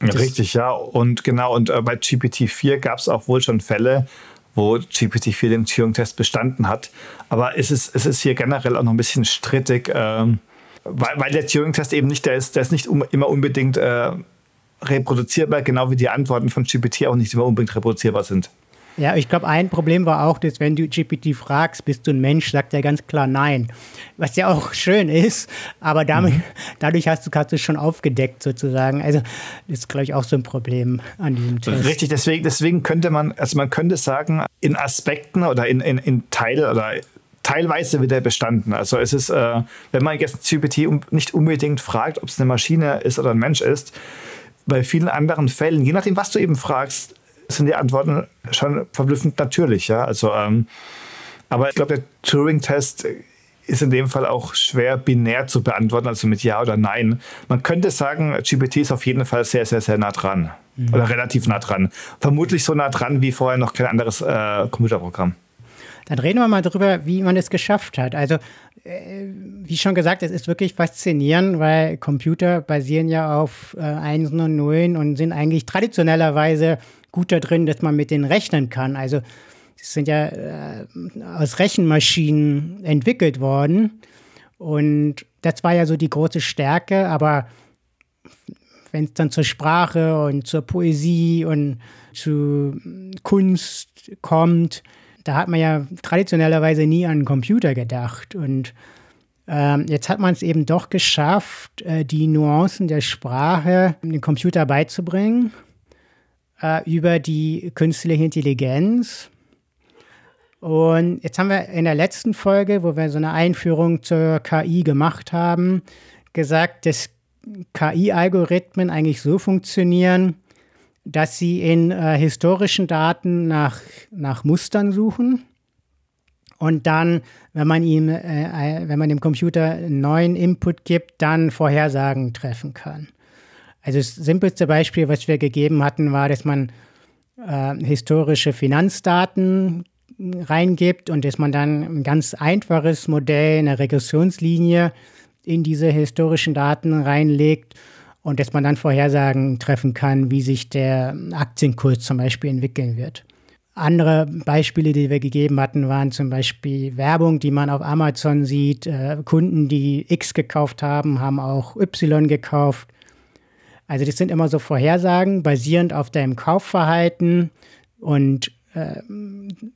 Richtig, ja. Und genau, und äh, bei GPT-4 gab es auch wohl schon Fälle, wo GPT-4 den Turing-Test bestanden hat. Aber es ist, es ist hier generell auch noch ein bisschen strittig, äh, weil, weil der Turing-Test eben nicht, der ist, der ist nicht um, immer unbedingt äh, reproduzierbar, genau wie die Antworten von GPT auch nicht immer unbedingt reproduzierbar sind. Ja, ich glaube, ein Problem war auch, dass wenn du GPT fragst, bist du ein Mensch, sagt er ganz klar nein. Was ja auch schön ist, aber damit, mhm. dadurch hast du, du schon aufgedeckt sozusagen. Also das ist, glaube ich, auch so ein Problem an diesem Test. Richtig, deswegen, deswegen könnte man, also man könnte sagen, in Aspekten oder in, in, in Teil oder teilweise wieder bestanden. Also es ist, äh, wenn man jetzt GPT nicht unbedingt fragt, ob es eine Maschine ist oder ein Mensch ist, bei vielen anderen Fällen, je nachdem, was du eben fragst, sind die Antworten schon verblüffend natürlich. Ja? Also, ähm, aber ich glaube, der Turing-Test ist in dem Fall auch schwer binär zu beantworten, also mit Ja oder Nein. Man könnte sagen, GPT ist auf jeden Fall sehr, sehr, sehr nah dran. Mhm. Oder relativ nah dran. Vermutlich so nah dran wie vorher noch kein anderes äh, Computerprogramm. Dann reden wir mal darüber, wie man es geschafft hat. Also, äh, wie schon gesagt, es ist wirklich faszinierend, weil Computer basieren ja auf äh, Einsen und Nullen und sind eigentlich traditionellerweise gut da drin, dass man mit denen rechnen kann. Also sie sind ja äh, aus Rechenmaschinen entwickelt worden. Und das war ja so die große Stärke, aber wenn es dann zur Sprache und zur Poesie und zu Kunst kommt, da hat man ja traditionellerweise nie an einen Computer gedacht. Und ähm, jetzt hat man es eben doch geschafft, äh, die Nuancen der Sprache dem Computer beizubringen äh, über die künstliche Intelligenz. Und jetzt haben wir in der letzten Folge, wo wir so eine Einführung zur KI gemacht haben, gesagt, dass KI-Algorithmen eigentlich so funktionieren, dass sie in äh, historischen Daten nach, nach Mustern suchen und dann, wenn man ihm, äh, äh wenn man dem Computer einen neuen Input gibt, dann Vorhersagen treffen kann. Also das simpelste Beispiel, was wir gegeben hatten, war, dass man äh, historische Finanzdaten reingibt und dass man dann ein ganz einfaches Modell, eine Regressionslinie in diese historischen Daten reinlegt und dass man dann Vorhersagen treffen kann, wie sich der Aktienkurs zum Beispiel entwickeln wird. Andere Beispiele, die wir gegeben hatten, waren zum Beispiel Werbung, die man auf Amazon sieht. Äh, Kunden, die X gekauft haben, haben auch Y gekauft. Also das sind immer so Vorhersagen basierend auf deinem Kaufverhalten und äh,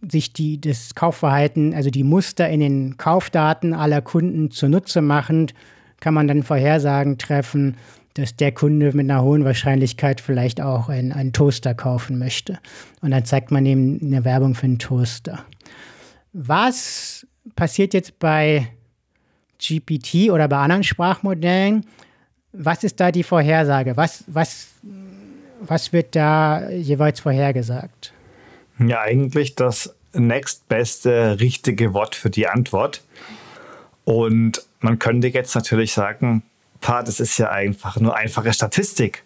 sich die, das Kaufverhalten, also die Muster in den Kaufdaten aller Kunden zunutze machend, kann man dann Vorhersagen treffen, dass der Kunde mit einer hohen Wahrscheinlichkeit vielleicht auch einen, einen Toaster kaufen möchte. Und dann zeigt man ihm eine Werbung für einen Toaster. Was passiert jetzt bei GPT oder bei anderen Sprachmodellen? Was ist da die Vorhersage? Was, was, was wird da jeweils vorhergesagt? Ja, eigentlich das nächstbeste richtige Wort für die Antwort. Und man könnte jetzt natürlich sagen, pa, das ist ja einfach nur einfache Statistik.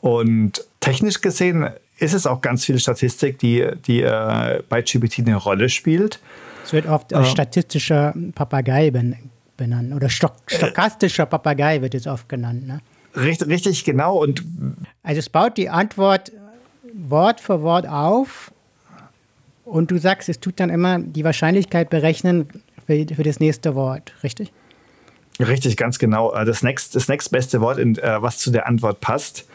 Und technisch gesehen ist es auch ganz viel Statistik, die, die äh, bei GPT eine Rolle spielt. Es wird oft äh, statistischer Papagei benannt. Oder stoch stochastischer Papagei wird es oft genannt. Ne? Richtig, richtig, genau. Und also es baut die Antwort Wort für Wort auf und du sagst, es tut dann immer die Wahrscheinlichkeit berechnen für, für das nächste Wort, richtig? Richtig, ganz genau. Äh, das, nächst, das nächstbeste Wort, in, äh, was zu der Antwort passt.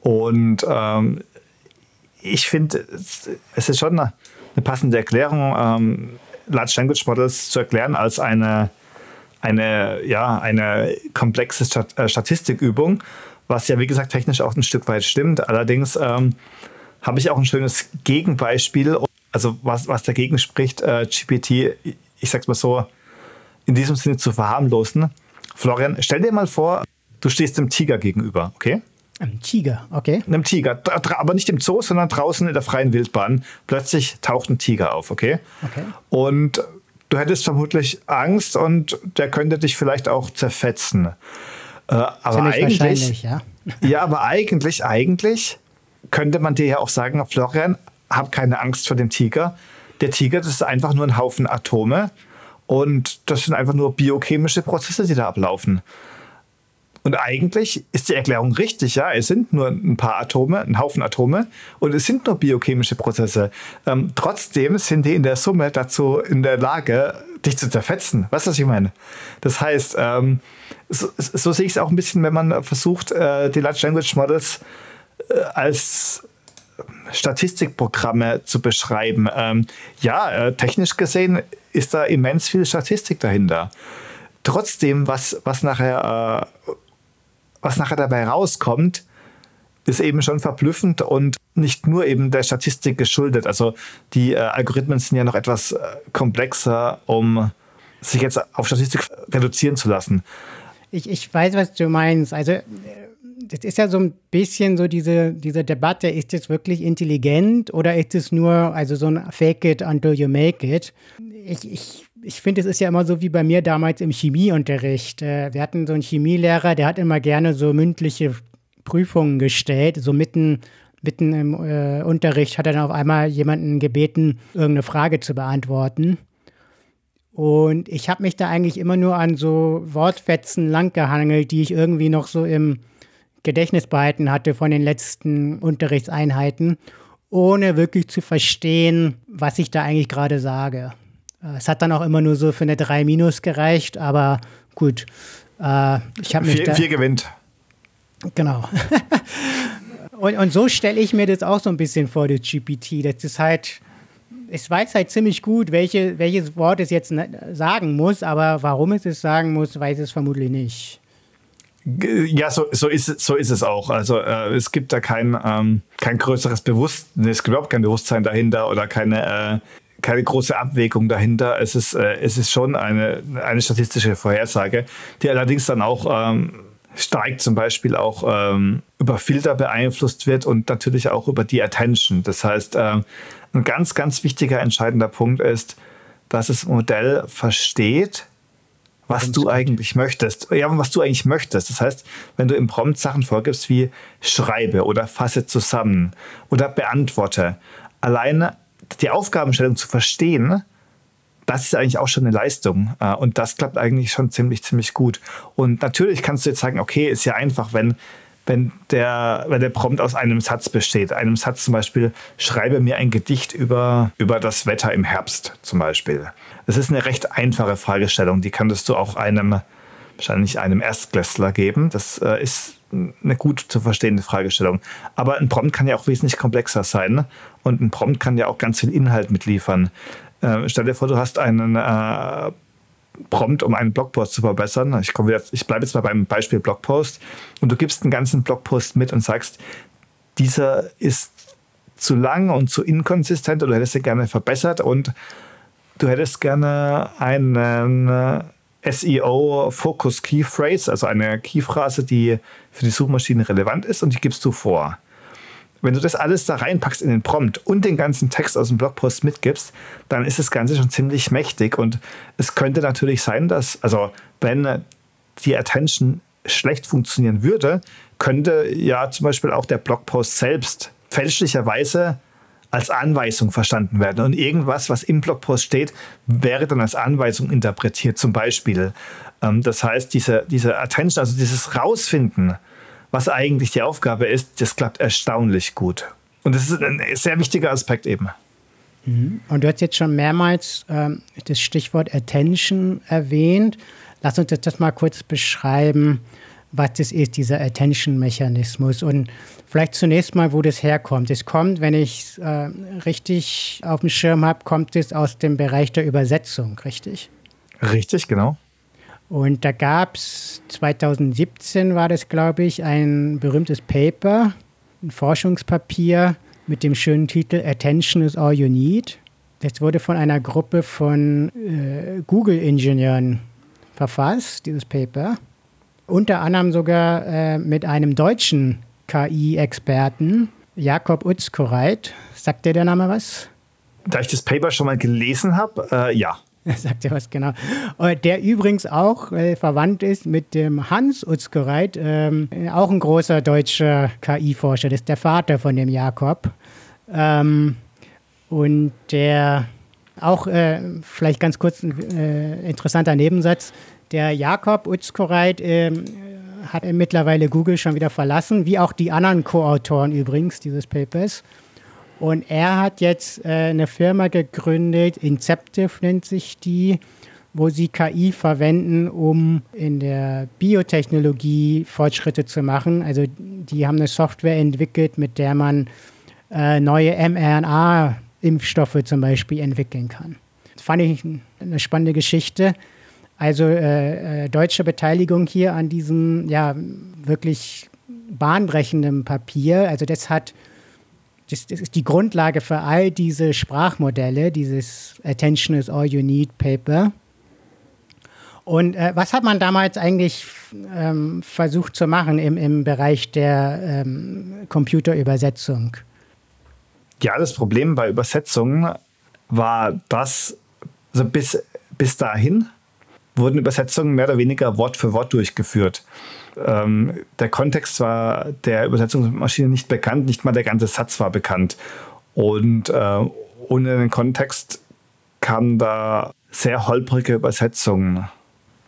Und ähm, ich finde, es ist schon eine, eine passende Erklärung, ähm, Large Language Models zu erklären als eine eine, ja, eine komplexe Stat äh, Statistikübung, was ja, wie gesagt, technisch auch ein Stück weit stimmt. Allerdings ähm, habe ich auch ein schönes Gegenbeispiel, also was, was dagegen spricht, äh, GPT, ich sag's mal so, in diesem Sinne zu verharmlosen. Florian, stell dir mal vor, du stehst dem Tiger gegenüber, okay? Einem Tiger, okay. Einem Tiger, aber nicht im Zoo, sondern draußen in der freien Wildbahn. Plötzlich taucht ein Tiger auf, okay? Okay. Und du hättest vermutlich Angst und der könnte dich vielleicht auch zerfetzen. Äh, aber eigentlich, ja. ja, aber eigentlich, eigentlich könnte man dir ja auch sagen, Florian, hab keine Angst vor dem Tiger. Der Tiger, das ist einfach nur ein Haufen Atome und das sind einfach nur biochemische Prozesse, die da ablaufen. Und eigentlich ist die Erklärung richtig, ja, es sind nur ein paar Atome, ein Haufen Atome und es sind nur biochemische Prozesse. Ähm, trotzdem sind die in der Summe dazu in der Lage, dich zu zerfetzen. Weißt du, was ich meine? Das heißt, ähm, so, so, sehe ich es auch ein bisschen, wenn man versucht, äh, die Large Language Models äh, als Statistikprogramme zu beschreiben. Ähm, ja, äh, technisch gesehen ist da immens viel Statistik dahinter. Trotzdem, was, was, nachher, äh, was nachher dabei rauskommt, ist eben schon verblüffend und nicht nur eben der Statistik geschuldet. Also die äh, Algorithmen sind ja noch etwas äh, komplexer, um sich jetzt auf Statistik reduzieren zu lassen. Ich, ich weiß, was du meinst. Also das ist ja so ein bisschen so diese, diese Debatte, ist es wirklich intelligent oder ist es nur also so ein Fake it until you make it? Ich, ich, ich finde, es ist ja immer so wie bei mir damals im Chemieunterricht. Äh, wir hatten so einen Chemielehrer, der hat immer gerne so mündliche Prüfungen gestellt, so mitten, mitten im äh, Unterricht hat er dann auf einmal jemanden gebeten, irgendeine Frage zu beantworten. Und ich habe mich da eigentlich immer nur an so Wortfetzen langgehangelt, die ich irgendwie noch so im Gedächtnis behalten hatte von den letzten Unterrichtseinheiten, ohne wirklich zu verstehen, was ich da eigentlich gerade sage. Äh, es hat dann auch immer nur so für eine 3 minus gereicht, aber gut. Äh, ich habe mich. Vier, da, vier gewinnt. Genau. und, und so stelle ich mir das auch so ein bisschen vor, das GPT. Das ist halt es weiß halt ziemlich gut, welche, welches Wort es jetzt sagen muss, aber warum es es sagen muss, weiß es vermutlich nicht. Ja, so, so, ist, so ist es auch. Also äh, es gibt da kein, ähm, kein größeres Bewusstsein, es gibt überhaupt kein Bewusstsein dahinter oder keine, äh, keine große Abwägung dahinter. Es ist, äh, es ist schon eine, eine statistische Vorhersage, die allerdings dann auch ähm, stark zum Beispiel auch ähm, über Filter beeinflusst wird und natürlich auch über die Attention. Das heißt, äh, ein ganz, ganz wichtiger, entscheidender Punkt ist, dass das Modell versteht, was du eigentlich möchtest. Ja, was du eigentlich möchtest. Das heißt, wenn du im Prompt Sachen vorgibst wie schreibe oder fasse zusammen oder beantworte, alleine die Aufgabenstellung zu verstehen, das ist eigentlich auch schon eine Leistung. Äh, und das klappt eigentlich schon ziemlich, ziemlich gut. Und natürlich kannst du jetzt sagen, okay, ist ja einfach, wenn, wenn, der, wenn der Prompt aus einem Satz besteht. Einem Satz zum Beispiel, schreibe mir ein Gedicht über, über das Wetter im Herbst zum Beispiel. Es ist eine recht einfache Fragestellung, die könntest du auch einem, wahrscheinlich einem Erstklässler geben. Das äh, ist eine gut zu verstehende Fragestellung. Aber ein Prompt kann ja auch wesentlich komplexer sein. Und ein Prompt kann ja auch ganz viel Inhalt mitliefern. Äh, stell dir vor, du hast einen äh, Prompt, um einen Blogpost zu verbessern. Ich, ich bleibe jetzt mal beim Beispiel Blogpost. Und du gibst einen ganzen Blogpost mit und sagst, dieser ist zu lang und zu inkonsistent oder hättest du gerne verbessert und du hättest gerne einen SEO Focus Key Phrase, also eine Keyphrase, die für die Suchmaschine relevant ist und die gibst du vor. Wenn du das alles da reinpackst in den Prompt und den ganzen Text aus dem Blogpost mitgibst, dann ist das Ganze schon ziemlich mächtig und es könnte natürlich sein, dass, also wenn die Attention schlecht funktionieren würde, könnte ja zum Beispiel auch der Blogpost selbst fälschlicherweise als Anweisung verstanden werden. Und irgendwas, was im Blogpost steht, wäre dann als Anweisung interpretiert, zum Beispiel. Ähm, das heißt, diese, diese Attention, also dieses Rausfinden, was eigentlich die Aufgabe ist, das klappt erstaunlich gut. Und das ist ein sehr wichtiger Aspekt eben. Mhm. Und du hast jetzt schon mehrmals ähm, das Stichwort Attention erwähnt. Lass uns das mal kurz beschreiben was das ist, dieser Attention-Mechanismus. Und vielleicht zunächst mal, wo das herkommt. Es kommt, wenn ich es äh, richtig auf dem Schirm habe, kommt es aus dem Bereich der Übersetzung, richtig? Richtig, genau. Und da gab es 2017 war das, glaube ich, ein berühmtes Paper, ein Forschungspapier mit dem schönen Titel Attention is all you need. Das wurde von einer Gruppe von äh, Google-Ingenieuren verfasst, dieses Paper unter anderem sogar äh, mit einem deutschen KI-Experten, Jakob Utzkoreit. Sagt dir der Name was? Da ich das Paper schon mal gelesen habe, äh, ja. Sagt er was, genau. Äh, der übrigens auch äh, verwandt ist mit dem Hans Utzkoreit, ähm, auch ein großer deutscher KI-Forscher. Das ist der Vater von dem Jakob. Ähm, und der auch, äh, vielleicht ganz kurz ein äh, interessanter Nebensatz, der Jakob Utzkoreit äh, hat mittlerweile Google schon wieder verlassen, wie auch die anderen Co-Autoren übrigens dieses Papers. Und er hat jetzt äh, eine Firma gegründet, Inceptive nennt sich die, wo sie KI verwenden, um in der Biotechnologie Fortschritte zu machen. Also die haben eine Software entwickelt, mit der man äh, neue mRNA-Impfstoffe zum Beispiel entwickeln kann. Das fand ich eine spannende Geschichte. Also äh, äh, deutsche Beteiligung hier an diesem ja wirklich bahnbrechenden Papier. Also das hat das, das, ist die Grundlage für all diese Sprachmodelle, dieses Attention is all you need Paper. Und äh, was hat man damals eigentlich ähm, versucht zu machen im, im Bereich der ähm, Computerübersetzung? Ja, das Problem bei Übersetzungen war, dass also bis, bis dahin wurden Übersetzungen mehr oder weniger Wort für Wort durchgeführt. Ähm, der Kontext war der Übersetzungsmaschine nicht bekannt, nicht mal der ganze Satz war bekannt. Und äh, ohne den Kontext kamen da sehr holprige Übersetzungen.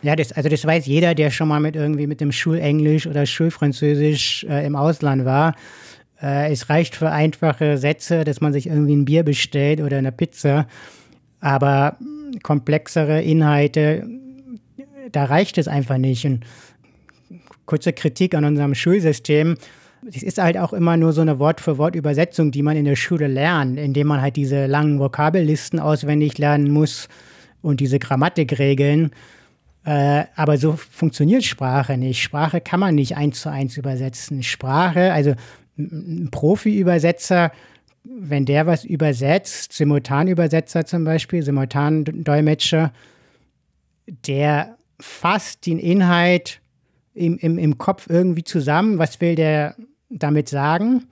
Ja, das, also das weiß jeder, der schon mal mit irgendwie mit dem Schulenglisch oder Schulfranzösisch äh, im Ausland war. Äh, es reicht für einfache Sätze, dass man sich irgendwie ein Bier bestellt oder eine Pizza. Aber komplexere Inhalte da reicht es einfach nicht. Und kurze Kritik an unserem Schulsystem. Es ist halt auch immer nur so eine Wort-für-Wort-Übersetzung, die man in der Schule lernt, indem man halt diese langen Vokabellisten auswendig lernen muss und diese Grammatikregeln. Äh, aber so funktioniert Sprache nicht. Sprache kann man nicht eins zu eins übersetzen. Sprache, also ein Profi-Übersetzer, wenn der was übersetzt, Simultanübersetzer zum Beispiel, Simultandolmetscher, der fasst den Inhalt im, im, im Kopf irgendwie zusammen, was will der damit sagen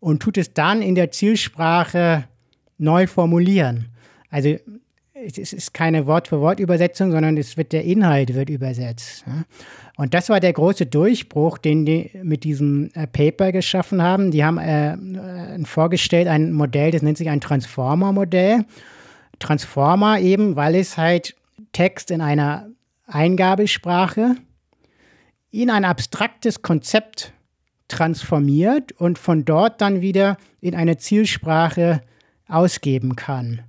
und tut es dann in der Zielsprache neu formulieren. Also es ist keine Wort-für-Wort-Übersetzung, sondern es wird der Inhalt wird übersetzt. Und das war der große Durchbruch, den die mit diesem äh, Paper geschaffen haben. Die haben äh, äh, vorgestellt ein Modell, das nennt sich ein Transformer-Modell. Transformer eben, weil es halt Text in einer Eingabesprache in ein abstraktes Konzept transformiert und von dort dann wieder in eine Zielsprache ausgeben kann.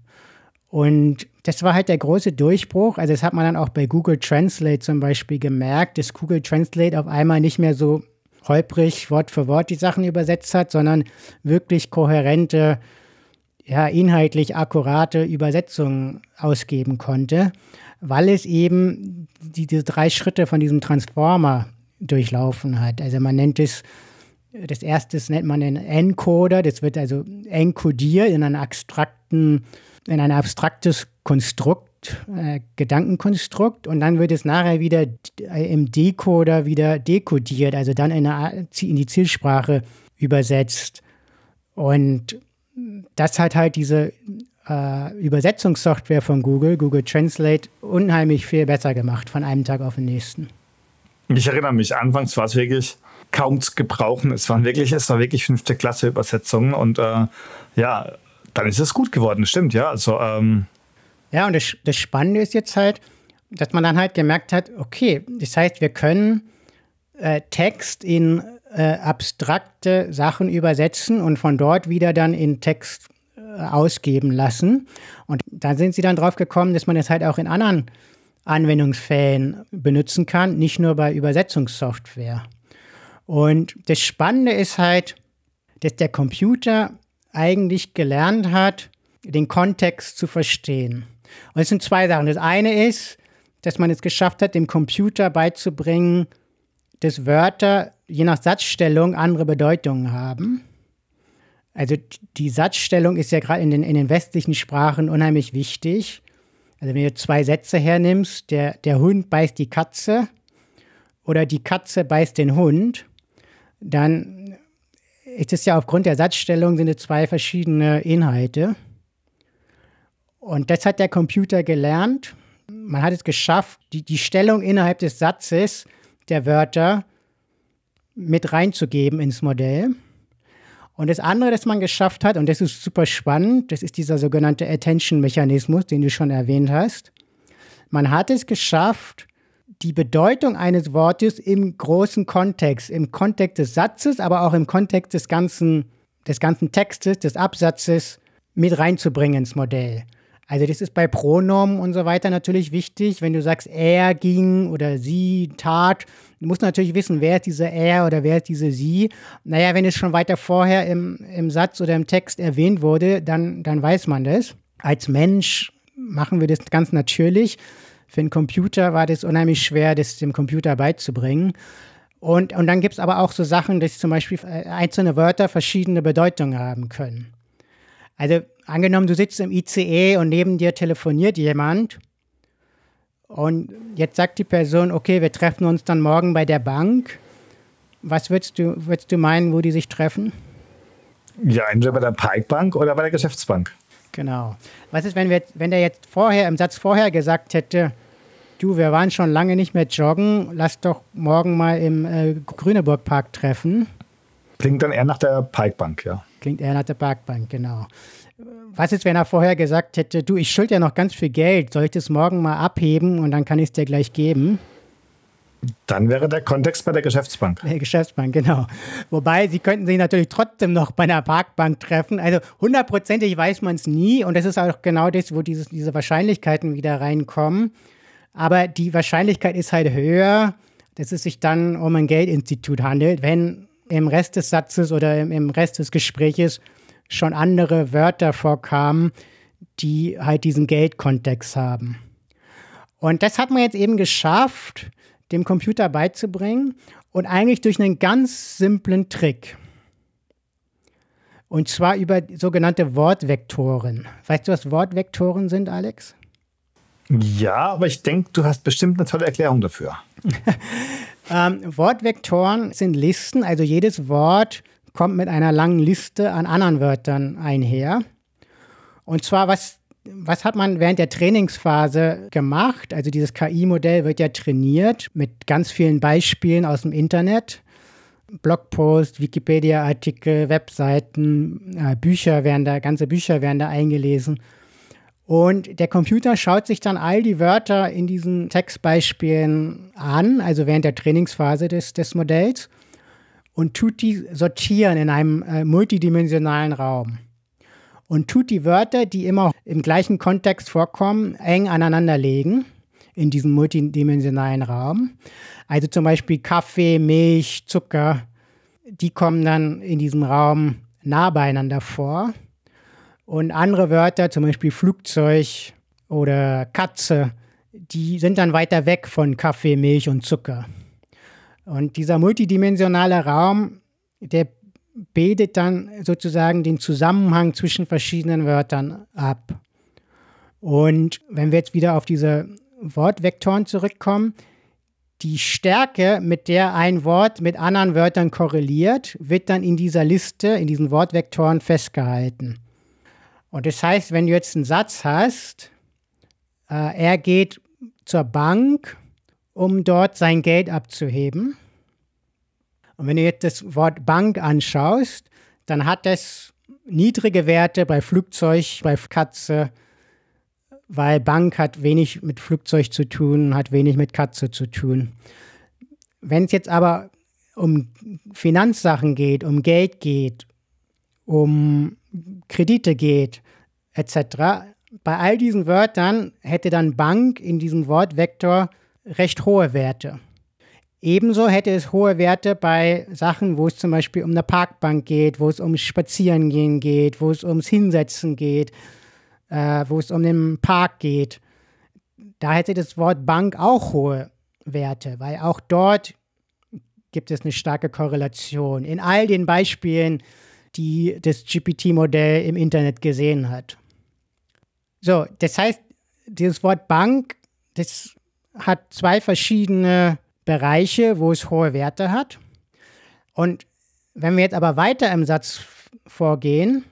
Und das war halt der große Durchbruch. Also das hat man dann auch bei Google Translate zum Beispiel gemerkt, dass Google Translate auf einmal nicht mehr so holprig Wort für Wort die Sachen übersetzt hat, sondern wirklich kohärente, ja, inhaltlich akkurate Übersetzungen ausgeben konnte weil es eben diese drei Schritte von diesem Transformer durchlaufen hat. Also man nennt es, das erste nennt man den Encoder, das wird also encodiert in einen abstrakten, in ein abstraktes Konstrukt, äh, Gedankenkonstrukt und dann wird es nachher wieder im Decoder wieder dekodiert, also dann in, eine, in die Zielsprache übersetzt. Und das hat halt diese äh, Übersetzungssoftware von Google, Google Translate, unheimlich viel besser gemacht von einem Tag auf den nächsten. Ich erinnere mich, anfangs war es wirklich kaum zu gebrauchen. Es waren wirklich, es war wirklich fünfte Klasse Übersetzungen und äh, ja, dann ist es gut geworden, stimmt, ja. Also, ähm ja, und das, das Spannende ist jetzt halt, dass man dann halt gemerkt hat, okay, das heißt, wir können äh, Text in äh, abstrakte Sachen übersetzen und von dort wieder dann in Text ausgeben lassen. Und da sind sie dann drauf gekommen, dass man es halt auch in anderen Anwendungsfällen benutzen kann, nicht nur bei Übersetzungssoftware. Und das Spannende ist halt, dass der Computer eigentlich gelernt hat, den Kontext zu verstehen. Und es sind zwei Sachen. Das eine ist, dass man es geschafft hat, dem Computer beizubringen, dass Wörter je nach Satzstellung andere Bedeutungen haben. Also die Satzstellung ist ja gerade in den, in den westlichen Sprachen unheimlich wichtig. Also wenn du zwei Sätze hernimmst, der, der Hund beißt die Katze oder die Katze beißt den Hund, dann ist es ja aufgrund der Satzstellung sind es zwei verschiedene Inhalte. Und das hat der Computer gelernt. Man hat es geschafft, die, die Stellung innerhalb des Satzes der Wörter mit reinzugeben ins Modell. Und das andere, das man geschafft hat, und das ist super spannend, das ist dieser sogenannte Attention-Mechanismus, den du schon erwähnt hast. Man hat es geschafft, die Bedeutung eines Wortes im großen Kontext, im Kontext des Satzes, aber auch im Kontext des ganzen, des ganzen Textes, des Absatzes mit reinzubringen ins Modell. Also das ist bei Pronomen und so weiter natürlich wichtig. Wenn du sagst, er ging oder sie tat, du musst natürlich wissen, wer ist dieser er oder wer ist diese sie. Naja, wenn es schon weiter vorher im, im Satz oder im Text erwähnt wurde, dann, dann weiß man das. Als Mensch machen wir das ganz natürlich. Für einen Computer war das unheimlich schwer, das dem Computer beizubringen. Und, und dann gibt es aber auch so Sachen, dass zum Beispiel äh, einzelne Wörter verschiedene Bedeutungen haben können. Also angenommen, du sitzt im ICE und neben dir telefoniert jemand und jetzt sagt die Person, okay, wir treffen uns dann morgen bei der Bank. Was würdest du, würdest du meinen, wo die sich treffen? Ja, entweder bei der Parkbank oder bei der Geschäftsbank. Genau. Was ist, wenn, wir, wenn der jetzt vorher, im Satz vorher gesagt hätte, du, wir waren schon lange nicht mehr joggen, lass doch morgen mal im äh, Grüneburg Park treffen. Klingt dann eher nach der Parkbank, ja. Klingt eher nach der Parkbank, genau. Was ist, wenn er vorher gesagt hätte, du, ich schulde ja noch ganz viel Geld, soll ich das morgen mal abheben und dann kann ich es dir gleich geben? Dann wäre der Kontext bei der Geschäftsbank. Der Geschäftsbank, genau. Wobei, sie könnten sich natürlich trotzdem noch bei einer Parkbank treffen. Also hundertprozentig weiß man es nie und das ist auch genau das, wo dieses, diese Wahrscheinlichkeiten wieder reinkommen. Aber die Wahrscheinlichkeit ist halt höher, dass es sich dann um ein Geldinstitut handelt, wenn im Rest des Satzes oder im, im Rest des Gespräches schon andere Wörter vorkamen, die halt diesen Geldkontext haben. Und das hat man jetzt eben geschafft, dem Computer beizubringen und eigentlich durch einen ganz simplen Trick. Und zwar über sogenannte Wortvektoren. Weißt du, was Wortvektoren sind, Alex? Ja, aber ich denke, du hast bestimmt eine tolle Erklärung dafür. ähm, Wortvektoren sind Listen, also jedes Wort kommt mit einer langen Liste an anderen Wörtern einher. Und zwar, was, was hat man während der Trainingsphase gemacht? Also dieses KI-Modell wird ja trainiert mit ganz vielen Beispielen aus dem Internet. Blogpost, Wikipedia-Artikel, Webseiten, äh, Bücher werden da, ganze Bücher werden da eingelesen. Und der Computer schaut sich dann all die Wörter in diesen Textbeispielen an, also während der Trainingsphase des, des Modells und tut die sortieren in einem äh, multidimensionalen Raum. Und tut die Wörter, die immer im gleichen Kontext vorkommen, eng aneinander legen in diesem multidimensionalen Raum. Also zum Beispiel Kaffee, Milch, Zucker, die kommen dann in diesem Raum nah beieinander vor. Und andere Wörter, zum Beispiel Flugzeug oder Katze, die sind dann weiter weg von Kaffee, Milch und Zucker. Und dieser multidimensionale Raum, der bildet dann sozusagen den Zusammenhang zwischen verschiedenen Wörtern ab. Und wenn wir jetzt wieder auf diese Wortvektoren zurückkommen, die Stärke, mit der ein Wort mit anderen Wörtern korreliert, wird dann in dieser Liste, in diesen Wortvektoren festgehalten. Und das heißt, wenn du jetzt einen Satz hast, äh, er geht zur Bank um dort sein Geld abzuheben. Und wenn du jetzt das Wort Bank anschaust, dann hat das niedrige Werte bei Flugzeug, bei Katze, weil Bank hat wenig mit Flugzeug zu tun, hat wenig mit Katze zu tun. Wenn es jetzt aber um Finanzsachen geht, um Geld geht, um Kredite geht, etc., bei all diesen Wörtern hätte dann Bank in diesem Wortvektor recht hohe Werte. Ebenso hätte es hohe Werte bei Sachen, wo es zum Beispiel um eine Parkbank geht, wo es ums Spazierengehen geht, wo es ums Hinsetzen geht, äh, wo es um den Park geht. Da hätte das Wort Bank auch hohe Werte, weil auch dort gibt es eine starke Korrelation in all den Beispielen, die das GPT-Modell im Internet gesehen hat. So, das heißt, dieses Wort Bank, das hat zwei verschiedene Bereiche, wo es hohe Werte hat. Und wenn wir jetzt aber weiter im Satz vorgehen,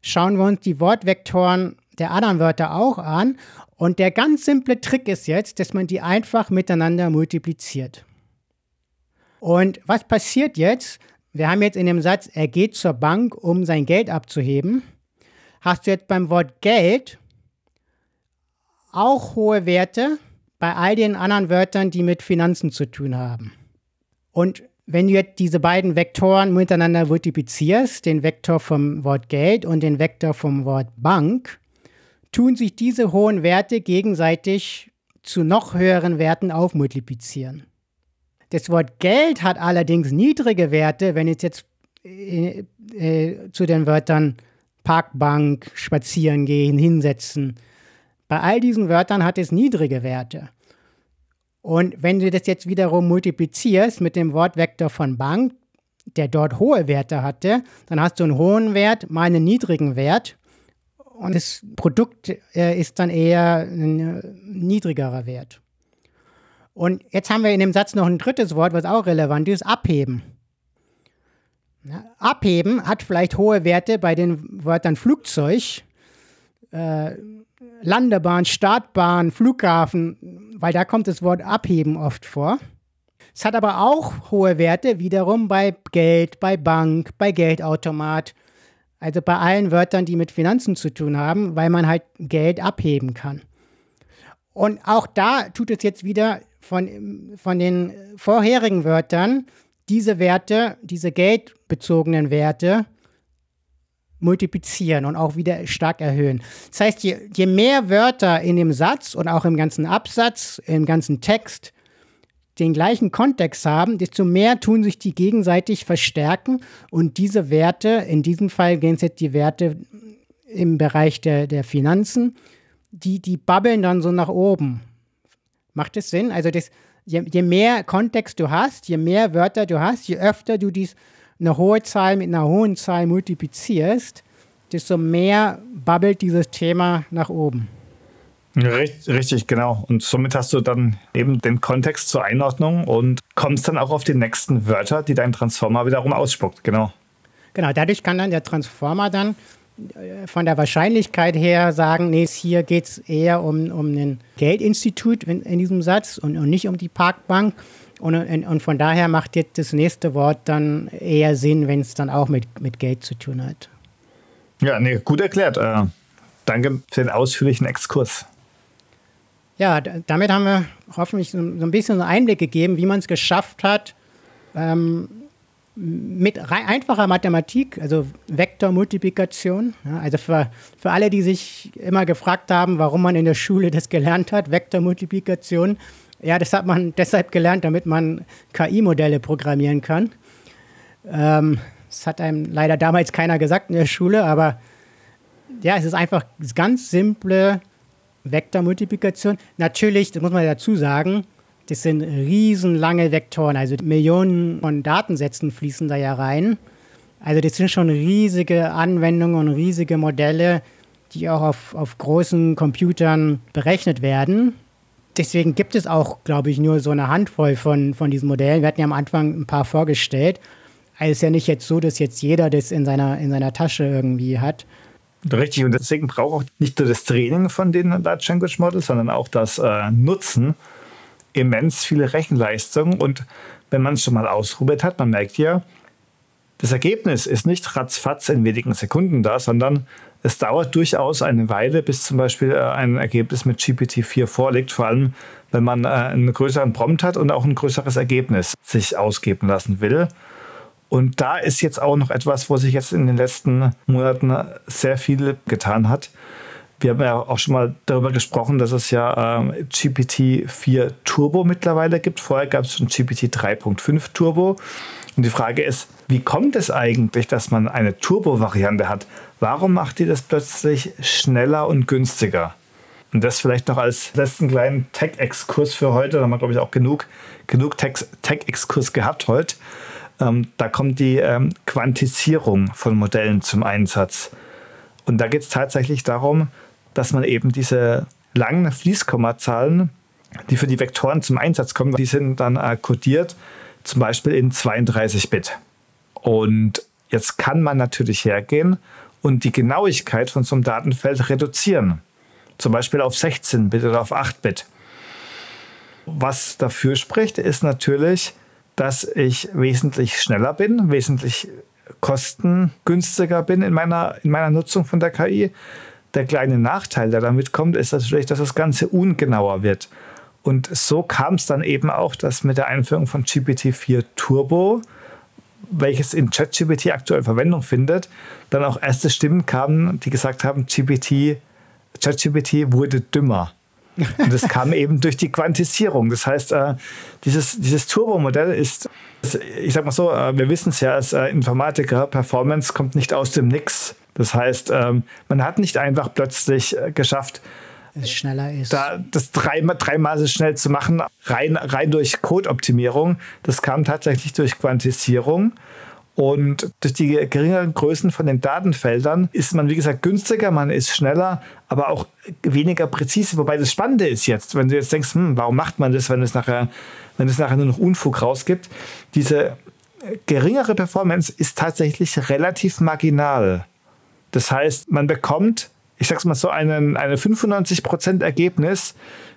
schauen wir uns die Wortvektoren der anderen Wörter auch an. Und der ganz simple Trick ist jetzt, dass man die einfach miteinander multipliziert. Und was passiert jetzt? Wir haben jetzt in dem Satz, er geht zur Bank, um sein Geld abzuheben. Hast du jetzt beim Wort Geld auch hohe Werte bei all den anderen Wörtern, die mit Finanzen zu tun haben. Und wenn du jetzt diese beiden Vektoren miteinander multiplizierst, den Vektor vom Wort Geld und den Vektor vom Wort Bank, tun sich diese hohen Werte gegenseitig zu noch höheren Werten aufmultiplizieren. Das Wort Geld hat allerdings niedrige Werte, wenn es jetzt äh, äh, zu den Wörtern Parkbank, spazieren gehen, hinsetzen. Bei all diesen Wörtern hat es niedrige Werte. Und wenn du das jetzt wiederum multiplizierst mit dem Wortvektor von Bank, der dort hohe Werte hatte, dann hast du einen hohen Wert mal einen niedrigen Wert. Und das Produkt äh, ist dann eher ein äh, niedrigerer Wert. Und jetzt haben wir in dem Satz noch ein drittes Wort, was auch relevant ist, abheben. Abheben hat vielleicht hohe Werte bei den Wörtern Flugzeug, äh, Landebahn, Startbahn, Flughafen, weil da kommt das Wort abheben oft vor. Es hat aber auch hohe Werte wiederum bei Geld, bei Bank, bei Geldautomat, also bei allen Wörtern, die mit Finanzen zu tun haben, weil man halt Geld abheben kann. Und auch da tut es jetzt wieder von, von den vorherigen Wörtern diese Werte, diese geldbezogenen Werte multiplizieren und auch wieder stark erhöhen. Das heißt, je, je mehr Wörter in dem Satz und auch im ganzen Absatz, im ganzen Text den gleichen Kontext haben, desto mehr tun sich die gegenseitig verstärken und diese Werte, in diesem Fall gehen es jetzt die Werte im Bereich der, der Finanzen, die, die babbeln dann so nach oben. Macht das Sinn? Also das, je, je mehr Kontext du hast, je mehr Wörter du hast, je öfter du dies, eine hohe Zahl mit einer hohen Zahl multiplizierst, desto mehr babbelt dieses Thema nach oben. Richtig, genau. Und somit hast du dann eben den Kontext zur Einordnung und kommst dann auch auf die nächsten Wörter, die dein Transformer wiederum ausspuckt. Genau. Genau, dadurch kann dann der Transformer dann äh, von der Wahrscheinlichkeit her sagen, nee, hier geht es eher um, um ein Geldinstitut in, in diesem Satz und, und, nicht um die Parkbank. Und, und, von daher macht jetzt das nächste Wort dann eher Sinn, wenn es dann auch mit, mit Geld zu tun hat. Ja, nee, gut erklärt. Äh, danke für den ausführlichen Exkurs. Ja, damit haben wir hoffentlich so, so ein bisschen einen Einblick gegeben, wie man es geschafft hat, ähm, mit einfacher Mathematik, also Vektormultiplikation. Ja, also für, für alle, die sich immer gefragt haben, warum man in der Schule das gelernt hat, Vektormultiplikation. Ja, das hat man deshalb gelernt, damit man KI-Modelle programmieren kann. Ähm, das hat einem leider damals keiner gesagt in der Schule, aber ja, es ist einfach ganz simple Vektormultiplikation. Natürlich, das muss man dazu sagen, das sind riesenlange Vektoren, also Millionen von Datensätzen fließen da ja rein. Also das sind schon riesige Anwendungen und riesige Modelle, die auch auf, auf großen Computern berechnet werden. Deswegen gibt es auch, glaube ich, nur so eine Handvoll von, von diesen Modellen. Wir hatten ja am Anfang ein paar vorgestellt. Also es ist ja nicht jetzt so, dass jetzt jeder das in seiner, in seiner Tasche irgendwie hat. Richtig, und deswegen braucht auch nicht nur das Training von den Large Language Models, sondern auch das äh, Nutzen immens viele Rechenleistung. Und wenn man es schon mal ausprobiert hat, man merkt ja, das Ergebnis ist nicht ratzfatz in wenigen Sekunden da, sondern es dauert durchaus eine Weile, bis zum Beispiel äh, ein Ergebnis mit GPT-4 vorliegt, vor allem wenn man äh, einen größeren Prompt hat und auch ein größeres Ergebnis sich ausgeben lassen will. Und da ist jetzt auch noch etwas, wo sich jetzt in den letzten Monaten sehr viel getan hat. Wir haben ja auch schon mal darüber gesprochen, dass es ja ähm, GPT-4 Turbo mittlerweile gibt. Vorher gab es schon GPT 3.5 Turbo. Und die Frage ist, wie kommt es eigentlich, dass man eine Turbo-Variante hat? Warum macht die das plötzlich schneller und günstiger? Und das vielleicht noch als letzten kleinen Tech-Exkurs für heute. Da haben wir, glaube ich, auch genug, genug Tech-Exkurs gehabt heute. Ähm, da kommt die ähm, Quantisierung von Modellen zum Einsatz. Und da geht es tatsächlich darum, dass man eben diese langen Fließkommazahlen, die für die Vektoren zum Einsatz kommen, die sind dann äh, kodiert, zum Beispiel in 32 Bit. Und jetzt kann man natürlich hergehen und die Genauigkeit von so einem Datenfeld reduzieren. Zum Beispiel auf 16 Bit oder auf 8 Bit. Was dafür spricht, ist natürlich, dass ich wesentlich schneller bin, wesentlich kostengünstiger bin in meiner, in meiner Nutzung von der KI. Der kleine Nachteil, der damit kommt, ist natürlich, dass das Ganze ungenauer wird. Und so kam es dann eben auch, dass mit der Einführung von GPT-4 Turbo, welches in ChatGPT aktuell Verwendung findet, dann auch erste Stimmen kamen, die gesagt haben, GPT, ChatGPT wurde dümmer. Und das kam eben durch die Quantisierung. Das heißt, äh, dieses, dieses Turbo-Modell ist, ich sag mal so, äh, wir wissen es ja als äh, Informatiker, Performance kommt nicht aus dem Nix. Das heißt, ähm, man hat nicht einfach plötzlich geschafft, es schneller ist. Da, das dreimal, dreimal so schnell zu machen, rein, rein durch Code-Optimierung. Das kam tatsächlich durch Quantisierung. Und durch die geringeren Größen von den Datenfeldern ist man, wie gesagt, günstiger, man ist schneller, aber auch weniger präzise. Wobei das Spannende ist jetzt, wenn du jetzt denkst, hm, warum macht man das, wenn es nachher, wenn es nachher nur noch Unfug rausgibt? Diese geringere Performance ist tatsächlich relativ marginal. Das heißt, man bekommt, ich sag's mal so, einen, eine 95% Ergebnis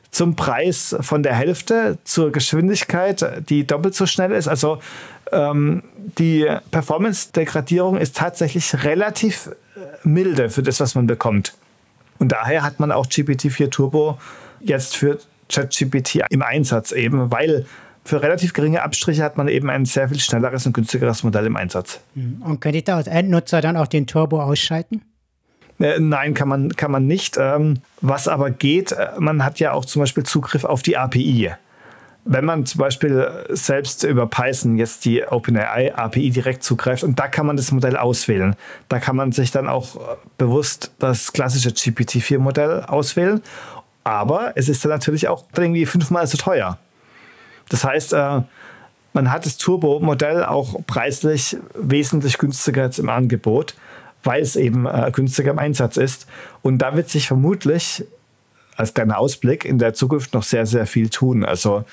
zum Preis von der Hälfte zur Geschwindigkeit, die doppelt so schnell ist. Also ähm, die Performance-Degradierung ist tatsächlich relativ äh, milde für das, was man bekommt. Und daher hat man auch GPT-4 Turbo jetzt für ChatGPT im Einsatz eben, weil für relativ geringe Abstriche hat man eben ein sehr viel schnelleres und günstigeres Modell im Einsatz. Mhm. Und könnte ich da als Endnutzer dann auch den Turbo ausschalten? Äh, nein, kann man, kann man nicht. Ähm, was aber geht, äh, man hat ja auch zum Beispiel Zugriff auf die API. Wenn man zum Beispiel selbst über Python jetzt die OpenAI API direkt zugreift und da kann man das Modell auswählen. Da kann man sich dann auch bewusst das klassische GPT-4-Modell auswählen. Aber es ist dann natürlich auch irgendwie fünfmal so teuer. Das heißt, äh, man hat das Turbo-Modell auch preislich wesentlich günstiger jetzt im Angebot, weil es eben äh, günstiger im Einsatz ist. Und da wird sich vermutlich als kleiner Ausblick in der Zukunft noch sehr, sehr viel tun. Also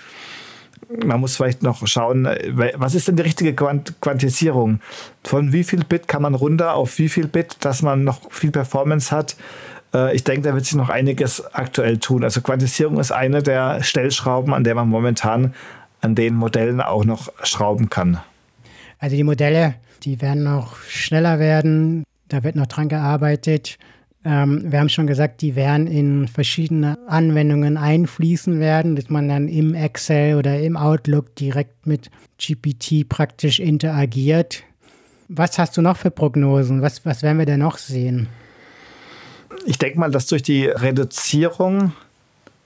man muss vielleicht noch schauen, was ist denn die richtige Quantisierung? Von wie viel Bit kann man runter auf wie viel Bit, dass man noch viel Performance hat? Äh, ich denke, da wird sich noch einiges aktuell tun. Also Quantisierung ist eine der Stellschrauben, an der man momentan an den Modellen auch noch schrauben kann. Also die Modelle, die werden noch schneller werden. Da wird noch dran gearbeitet. Ähm, wir haben schon gesagt, die werden in verschiedene Anwendungen einfließen werden, dass man dann im Excel oder im Outlook direkt mit GPT praktisch interagiert. Was hast du noch für Prognosen? Was, was werden wir denn noch sehen? Ich denke mal, dass durch die Reduzierung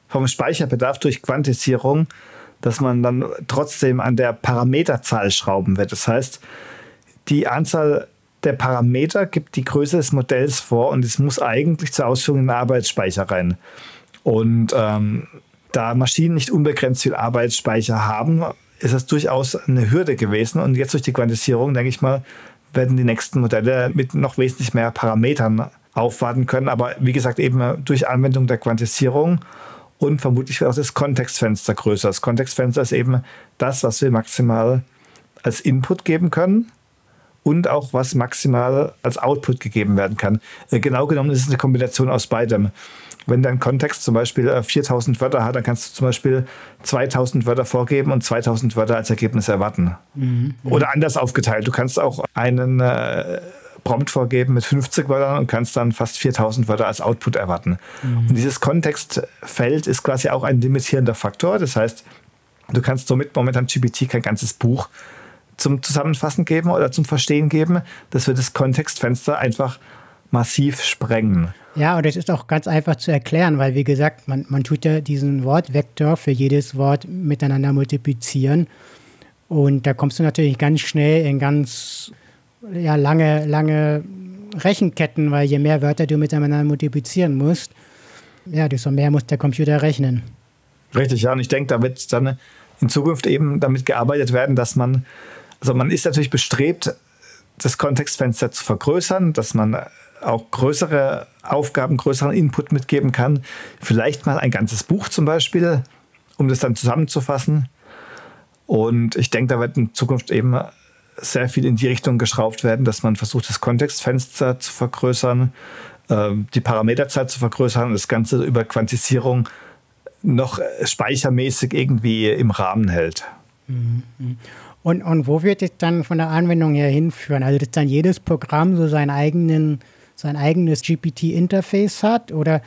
vom Speicherbedarf durch Quantisierung, dass man dann trotzdem an der Parameterzahl schrauben wird. Das heißt, die Anzahl der Parameter gibt die Größe des Modells vor und es muss eigentlich zur Ausführung in den Arbeitsspeicher rein. Und ähm, da Maschinen nicht unbegrenzt viel Arbeitsspeicher haben, ist das durchaus eine Hürde gewesen. Und jetzt durch die Quantisierung, denke ich mal, werden die nächsten Modelle mit noch wesentlich mehr Parametern aufwarten können. Aber wie gesagt, eben durch Anwendung der Quantisierung und vermutlich wird auch das Kontextfenster größer. Das Kontextfenster ist eben das, was wir maximal als Input geben können und auch was maximal als Output gegeben werden kann. Äh, genau genommen ist es eine Kombination aus beidem. Wenn dein Kontext zum Beispiel 4000 äh, Wörter hat, dann kannst du zum Beispiel 2000 Wörter vorgeben und 2000 Wörter als Ergebnis erwarten. Mhm. Oder anders aufgeteilt. Du kannst auch einen äh, Prompt vorgeben mit 50 Wörtern und kannst dann fast 4000 Wörter als Output erwarten. Mhm. Und dieses Kontextfeld ist quasi auch ein limitierender Faktor. Das heißt, du kannst somit momentan GPT kein ganzes Buch zum Zusammenfassen geben oder zum Verstehen geben, dass wir das Kontextfenster einfach massiv sprengen. Ja, und es ist auch ganz einfach zu erklären, weil wie gesagt, man, man tut ja diesen Wortvektor für jedes Wort miteinander multiplizieren. Und da kommst du natürlich ganz schnell in ganz ja, lange, lange Rechenketten, weil je mehr Wörter du miteinander multiplizieren musst, ja, desto mehr muss der Computer rechnen. Richtig, ja, und ich denke, da wird dann in Zukunft eben damit gearbeitet werden, dass man also man ist natürlich bestrebt, das Kontextfenster zu vergrößern, dass man auch größere Aufgaben, größeren Input mitgeben kann. Vielleicht mal ein ganzes Buch zum Beispiel, um das dann zusammenzufassen. Und ich denke, da wird in Zukunft eben sehr viel in die Richtung geschraubt werden, dass man versucht, das Kontextfenster zu vergrößern, ähm, die Parameterzahl zu vergrößern und das Ganze über Quantisierung noch speichermäßig irgendwie im Rahmen hält. Mhm. Und, und wo wird es dann von der Anwendung her hinführen? Also, dass dann jedes Programm so seinen eigenen, sein eigenes GPT-Interface hat? Oder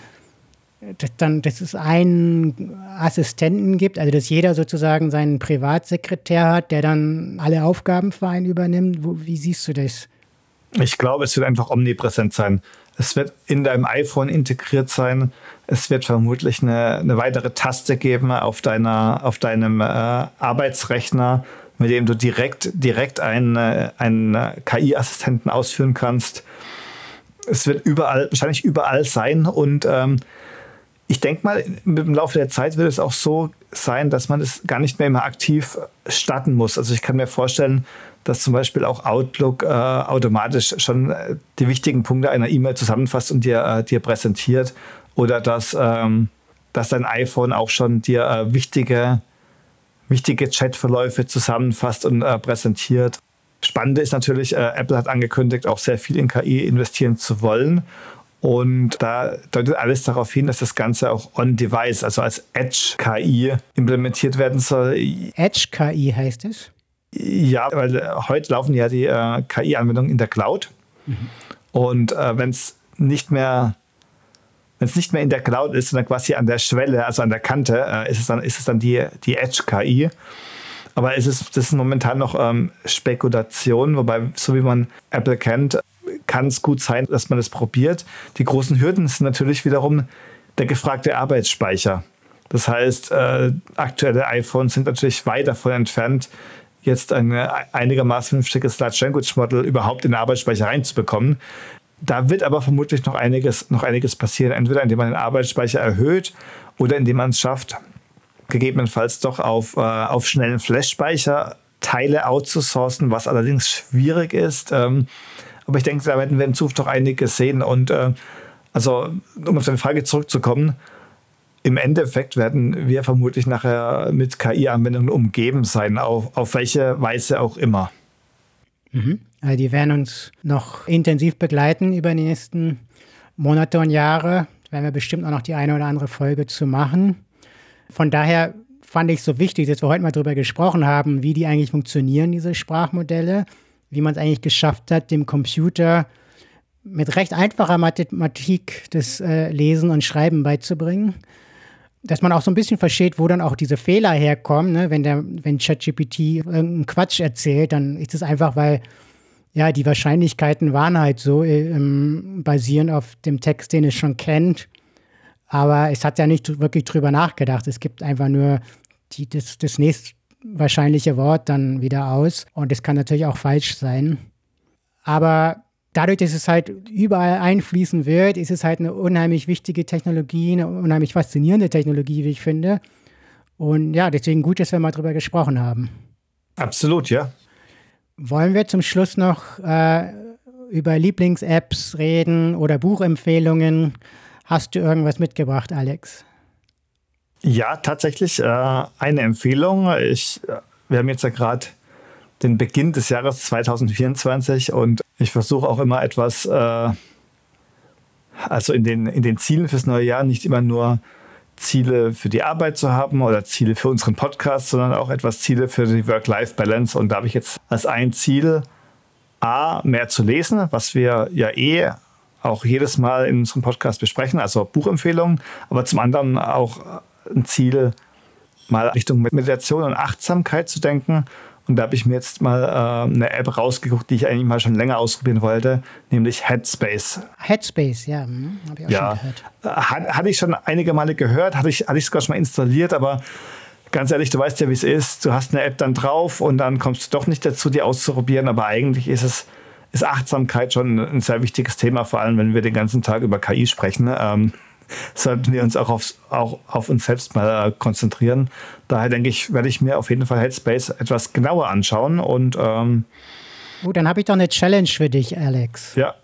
dass, dann, dass es einen Assistenten gibt, also dass jeder sozusagen seinen Privatsekretär hat, der dann alle Aufgaben für einen übernimmt. Wo, wie siehst du das? Ich glaube, es wird einfach omnipräsent sein. Es wird in deinem iPhone integriert sein. Es wird vermutlich eine, eine weitere Taste geben auf, deiner, auf deinem äh, Arbeitsrechner, mit dem du direkt, direkt einen, äh, einen KI-Assistenten ausführen kannst. Es wird überall, wahrscheinlich überall sein und ähm, ich denke mal, im Laufe der Zeit wird es auch so sein, dass man es gar nicht mehr immer aktiv starten muss. Also ich kann mir vorstellen, dass zum Beispiel auch Outlook äh, automatisch schon äh, die wichtigen Punkte einer E-Mail zusammenfasst und dir, äh, dir präsentiert. Oder dass, ähm, dass dein iPhone auch schon dir äh, wichtige, wichtige Chatverläufe zusammenfasst und äh, präsentiert. Spannende ist natürlich, äh, Apple hat angekündigt, auch sehr viel in KI investieren zu wollen. Und da deutet alles darauf hin, dass das Ganze auch on-device, also als Edge-KI implementiert werden soll. Edge-KI heißt es? Ja, weil äh, heute laufen ja die äh, KI-Anwendungen in der Cloud. Mhm. Und äh, wenn es nicht mehr wenn es nicht mehr in der Cloud ist, sondern quasi an der Schwelle, also an der Kante, äh, ist, es dann, ist es dann die, die Edge-KI. Aber es ist, das ist momentan noch ähm, Spekulation, wobei, so wie man Apple kennt, kann es gut sein, dass man das probiert. Die großen Hürden sind natürlich wiederum der gefragte Arbeitsspeicher. Das heißt, äh, aktuelle iPhones sind natürlich weit davon entfernt, jetzt ein einigermaßen vernünftiges Large Language Model überhaupt in den Arbeitsspeicher reinzubekommen. Da wird aber vermutlich noch einiges, noch einiges passieren, entweder indem man den Arbeitsspeicher erhöht oder indem man es schafft, gegebenenfalls doch auf, äh, auf schnellen Flash-Speicher Teile outzusourcen, was allerdings schwierig ist. Ähm, aber ich denke, da werden wir in Zukunft noch einiges sehen. Und äh, also, um auf deine Frage zurückzukommen, im Endeffekt werden wir vermutlich nachher mit KI-Anwendungen umgeben sein, auf, auf welche Weise auch immer. Mhm. Also die werden uns noch intensiv begleiten über die nächsten Monate und Jahre. Da werden wir bestimmt auch noch die eine oder andere Folge zu machen. Von daher fand ich es so wichtig, dass wir heute mal darüber gesprochen haben, wie die eigentlich funktionieren, diese Sprachmodelle wie man es eigentlich geschafft hat, dem Computer mit recht einfacher Mathematik das äh, Lesen und Schreiben beizubringen. Dass man auch so ein bisschen versteht, wo dann auch diese Fehler herkommen. Ne? Wenn, wenn ChatGPT irgendeinen Quatsch erzählt, dann ist es einfach, weil ja, die Wahrscheinlichkeiten waren halt so, äh, basierend auf dem Text, den es schon kennt. Aber es hat ja nicht wirklich drüber nachgedacht. Es gibt einfach nur die, das, das nächste wahrscheinliche Wort dann wieder aus. Und es kann natürlich auch falsch sein. Aber dadurch, dass es halt überall einfließen wird, ist es halt eine unheimlich wichtige Technologie, eine unheimlich faszinierende Technologie, wie ich finde. Und ja, deswegen gut, dass wir mal drüber gesprochen haben. Absolut, ja. Wollen wir zum Schluss noch äh, über Lieblings-Apps reden oder Buchempfehlungen? Hast du irgendwas mitgebracht, Alex? Ja, tatsächlich äh, eine Empfehlung. Ich, äh, wir haben jetzt ja gerade den Beginn des Jahres 2024 und ich versuche auch immer etwas, äh, also in den, in den Zielen fürs neue Jahr nicht immer nur Ziele für die Arbeit zu haben oder Ziele für unseren Podcast, sondern auch etwas Ziele für die Work-Life-Balance. Und da habe ich jetzt als ein Ziel, A, mehr zu lesen, was wir ja eh auch jedes Mal in unserem Podcast besprechen, also Buchempfehlungen, aber zum anderen auch ein Ziel, mal Richtung Meditation und Achtsamkeit zu denken. Und da habe ich mir jetzt mal äh, eine App rausgeguckt, die ich eigentlich mal schon länger ausprobieren wollte, nämlich Headspace. Headspace, ja, hm, habe ich auch ja. schon gehört. Hat, hatte ich schon einige Male gehört, hatte ich, hatte ich sogar schon mal installiert, aber ganz ehrlich, du weißt ja, wie es ist. Du hast eine App dann drauf und dann kommst du doch nicht dazu, die auszuprobieren, aber eigentlich ist es ist Achtsamkeit schon ein sehr wichtiges Thema, vor allem wenn wir den ganzen Tag über KI sprechen. Ähm, sollten wir uns auch, aufs, auch auf uns selbst mal äh, konzentrieren. Daher denke ich, werde ich mir auf jeden Fall Headspace etwas genauer anschauen und ähm, Gut, dann habe ich doch eine Challenge für dich, Alex. Ja.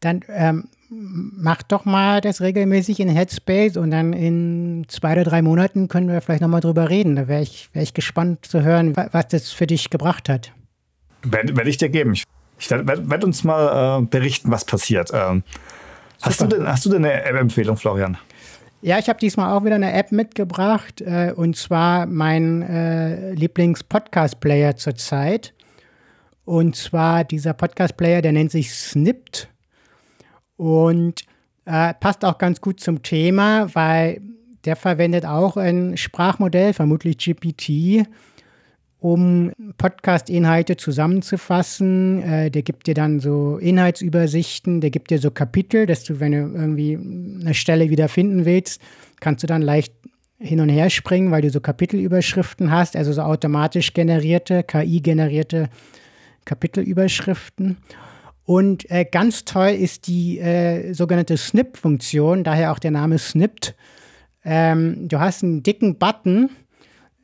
Dann ähm, mach doch mal das regelmäßig in Headspace und dann in zwei oder drei Monaten können wir vielleicht nochmal drüber reden. Da wäre ich, wär ich gespannt zu hören, was das für dich gebracht hat. Werde werd ich dir geben. Ich, ich werde werd uns mal äh, berichten, was passiert. Ähm, Hast du, denn, hast du denn eine App-Empfehlung, Florian? Ja, ich habe diesmal auch wieder eine App mitgebracht äh, und zwar mein äh, Lieblings-Podcast-Player zurzeit. Und zwar dieser Podcast-Player, der nennt sich Snipped. Und Äh, passt auch ganz gut zum Thema, weil der verwendet auch ein Sprachmodell, vermutlich GPT, um Podcast-Inhalte zusammenzufassen. Äh, der gibt dir dann so Inhaltsübersichten, der gibt dir so Kapitel, dass du, wenn du irgendwie eine Stelle wieder finden willst, kannst du dann leicht hin und her springen, weil du so Kapitelüberschriften hast, also so automatisch generierte, KI-generierte Kapitelüberschriften. Und äh, ganz toll ist die äh, sogenannte Snip-Funktion, daher auch der Name Snipped. Ähm, du hast einen dicken Button,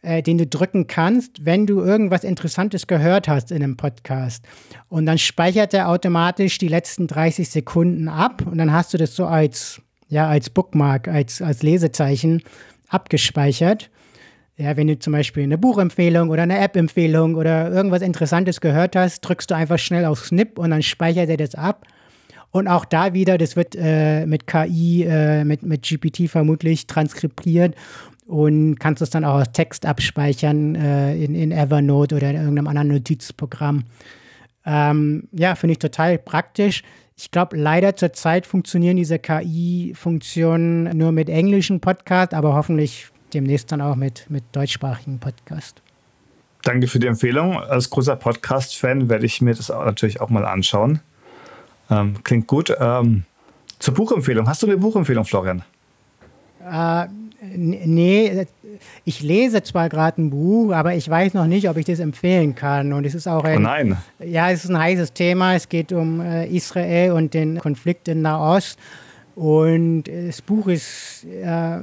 äh, den du drücken kannst, wenn du irgendwas Interessantes gehört hast in einem Podcast. Und dann speichert er automatisch die letzten 30 Sekunden ab und dann hast du das so als, ja, als Bookmark, als, als Lesezeichen abgespeichert. Ja, wenn du zum Beispiel eine Buchempfehlung oder eine App-Empfehlung oder irgendwas Interessantes gehört hast, drückst du einfach schnell auf Snip und dann speichert er das ab. Und auch da wieder, das wird äh, mit KI, äh, mit, mit GPT vermutlich transkribiert und kannst es dann auch als Text abspeichern äh, in, in Evernote oder in irgendeinem anderen Notizprogramm. Ähm, ja, finde ich total praktisch. Ich glaube, leider zurzeit funktionieren diese KI-Funktionen nur mit englischen Podcasts, aber hoffentlich demnächst dann auch mit, mit deutschsprachigen Podcasts. Danke für die Empfehlung. Als großer Podcast-Fan werde ich mir das natürlich auch mal anschauen. Ähm, klingt gut. Ähm, zur Buchempfehlung. Hast du eine Buchempfehlung, Florian? Äh, nee, ich lese zwar gerade ein Buch, aber ich weiß noch nicht, ob ich das empfehlen kann. Und es ist auch ein, oh nein. Ja, es ist ein heißes Thema. Es geht um äh, Israel und den Konflikt in Nahost. Und das Buch ist äh,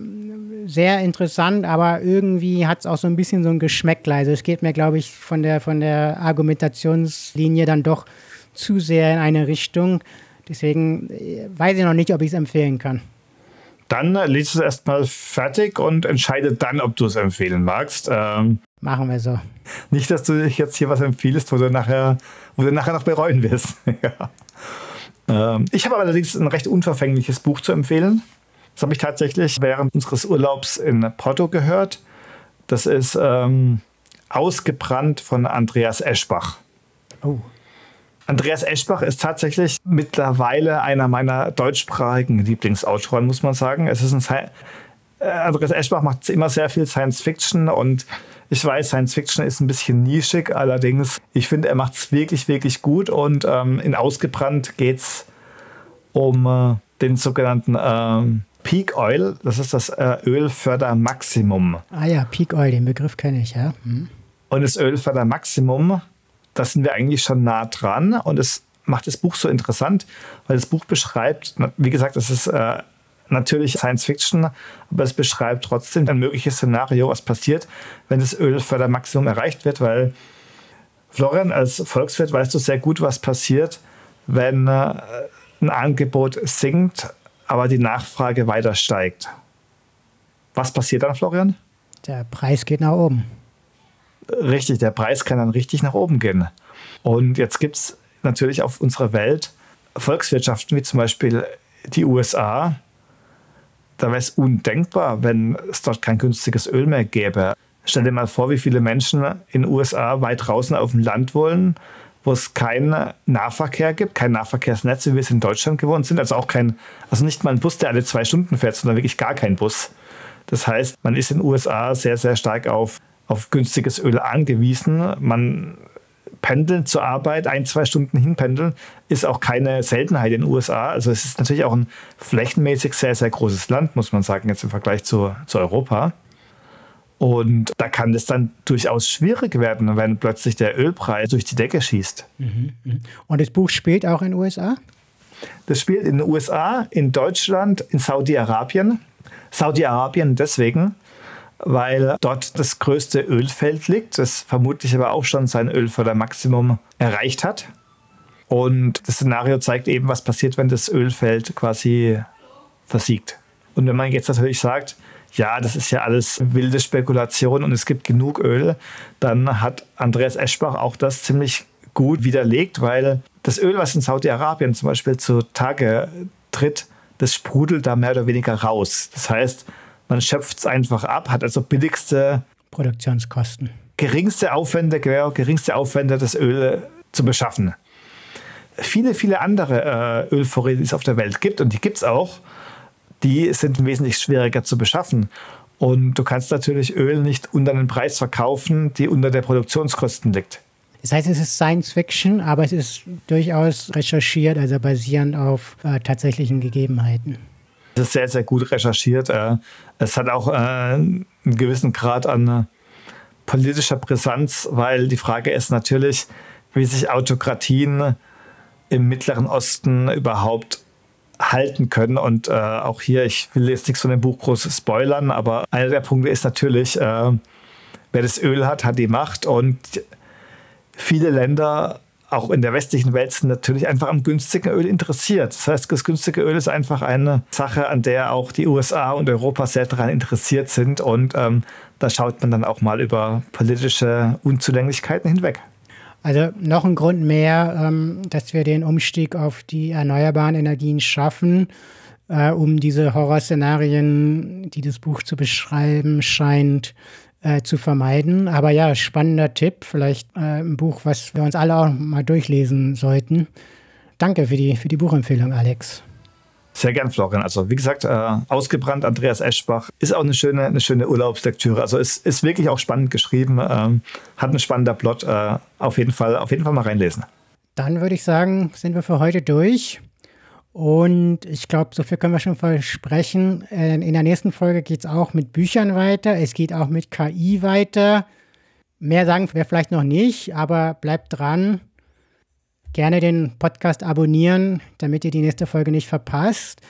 sehr interessant, aber irgendwie hat es auch so ein bisschen so ein Geschmäckle. Also es geht mir, glaube ich, von der, von der Argumentationslinie dann doch zu sehr in eine Richtung. Deswegen äh, weiß ich noch nicht, ob ich es empfehlen kann. Dann liest du es erstmal fertig und entscheide dann, ob du es empfehlen magst. Ähm, Machen wir so. Nicht, dass du dich jetzt hier was empfiehlst, wo du nachher, wo du nachher noch bereuen wirst. ja. ähm, ich habe allerdings ein recht unverfängliches Buch zu empfehlen. Das habe ich tatsächlich während unseres Urlaubs in Porto gehört. Das ist ähm, Ausgebrannt von Andreas Eschbach. Oh. Andreas Eschbach ist tatsächlich mittlerweile einer meiner deutschsprachigen Lieblingsautoren, muss man sagen. Es ist ein äh, Andreas Eschbach macht immer sehr viel Science Fiction und ich weiß, Science Fiction ist ein bisschen nischig, allerdings, ich finde, er macht es wirklich, wirklich gut und ähm, in Ausgebrannt geht es um äh, den sogenannten ähm, Peak Oil, das ist das äh, Ölfördermaximum. Ah ja, Peak Oil, den Begriff kenne ich, ja. Hm. Und das Ölfördermaximum da sind wir eigentlich schon nah dran und es macht das Buch so interessant, weil das Buch beschreibt, wie gesagt, es ist äh, natürlich Science Fiction, aber es beschreibt trotzdem ein mögliches Szenario, was passiert, wenn das Ölfördermaximum erreicht wird, weil Florian, als Volkswirt weißt du sehr gut, was passiert, wenn äh, ein Angebot sinkt, aber die Nachfrage weiter steigt. Was passiert dann, Florian? Der Preis geht nach oben. Richtig, der Preis kann dann richtig nach oben gehen. Und jetzt gibt es natürlich auf unserer Welt Volkswirtschaften wie zum Beispiel die USA. Da wäre es undenkbar, wenn es dort kein günstiges Öl mehr gäbe. Stell dir mal vor, wie viele Menschen in den USA weit draußen auf dem Land wollen, wo es keinen Nahverkehr gibt, kein Nahverkehrsnetz, wie wir es in Deutschland gewohnt sind. Also auch kein, also nicht mal ein Bus, der alle zwei Stunden fährt, sondern wirklich gar kein Bus. Das heißt, man ist in den USA sehr, sehr stark auf auf günstiges Öl angewiesen. Man pendeln zur Arbeit, ein, zwei Stunden hinpendeln, ist auch keine Seltenheit in den USA. Also es ist natürlich auch ein flächenmäßig sehr, sehr großes Land, muss man sagen, jetzt im Vergleich zu, zu Europa. Und da kann es dann durchaus schwierig werden, wenn plötzlich der Ölpreis durch die Decke schießt. Mhm, mhm. Und das Buch spielt auch in den USA? Das spielt in den USA, in Deutschland, in Saudi-Arabien. Saudi-Arabien deswegen, weil dort das größte Ölfeld liegt, das vermutlich aber auch schon sein Ölfördermaximum erreicht hat. Und das Szenario zeigt eben, was passiert, wenn das Ölfeld quasi versiegt. Und wenn man jetzt natürlich sagt, ja, das ist ja alles wilde Spekulation und es gibt genug Öl, dann hat Andreas Eschbach auch das ziemlich gut widerlegt, weil das Öl, was in Saudi-Arabien zum Beispiel zutage tritt, das sprudelt da mehr oder weniger raus. Das heißt, man schöpft es einfach ab, hat also billigste Produktionskosten. Geringste Aufwände, genau, geringste Aufwände, das Öl zu beschaffen. viele, viele andere äh, Ölvorräte, die es auf der Welt gibt, und die gibt es auch, die sind wesentlich schwieriger zu beschaffen. Und du kannst natürlich Öl nicht unter einen Preis verkaufen, die unter der Produktionskosten liegt. Das heißt, es ist Science Fiction, aber es ist durchaus recherchiert, also basierend auf äh, tatsächlichen Gegebenheiten. Es ist sehr, sehr gut recherchiert. Äh, es hat auch äh, einen gewissen Grad an äh, politischer Brisanz, weil die Frage ist natürlich, wie sich Autokratien im Mittleren Osten überhaupt halten können. Und äh, auch hier, ich will jetzt nichts von dem Buch groß spoilern, aber einer der Punkte ist natürlich, äh, wer das Öl hat, hat die Macht. Und viele Länder, auch in der westlichen Welt, sind natürlich einfach am günstigen Öl interessiert. Das heißt, das günstige Öl ist einfach eine Sache, an der auch die USA und Europa sehr daran interessiert sind. Und ähm, da schaut man dann auch mal über politische Unzulänglichkeiten hinweg. Also noch ein Grund mehr, ähm, dass wir den Umstieg auf die erneuerbaren Energien schaffen, äh, um diese Horrorszenarien, die das Buch zu beschreiben scheint, äh, zu vermeiden. Aber ja, spannender Tipp, vielleicht äh, ein Buch, was wir uns alle auch mal durchlesen sollten. Danke für die, für die Buchempfehlung, Alex. Sehr gern, Florian. Also wie gesagt, äh, ausgebrannt, Andreas Eschbach ist auch eine schöne, eine schöne Urlaubslektüre. Also es ist, ist wirklich auch spannend geschrieben, ähm, hat einen spannender Plot. Äh, auf jeden Fall, auf jeden Fall mal reinlesen. Dann würde ich sagen, sind wir für heute durch. Und ich glaube, so viel können wir schon versprechen. Äh, in der nächsten Folge geht es auch mit Büchern weiter. Es geht auch mit KI weiter. Mehr sagen wir vielleicht noch nicht, aber bleibt dran gerne den Podcast abonnieren, damit ihr die nächste Folge nicht verpasst.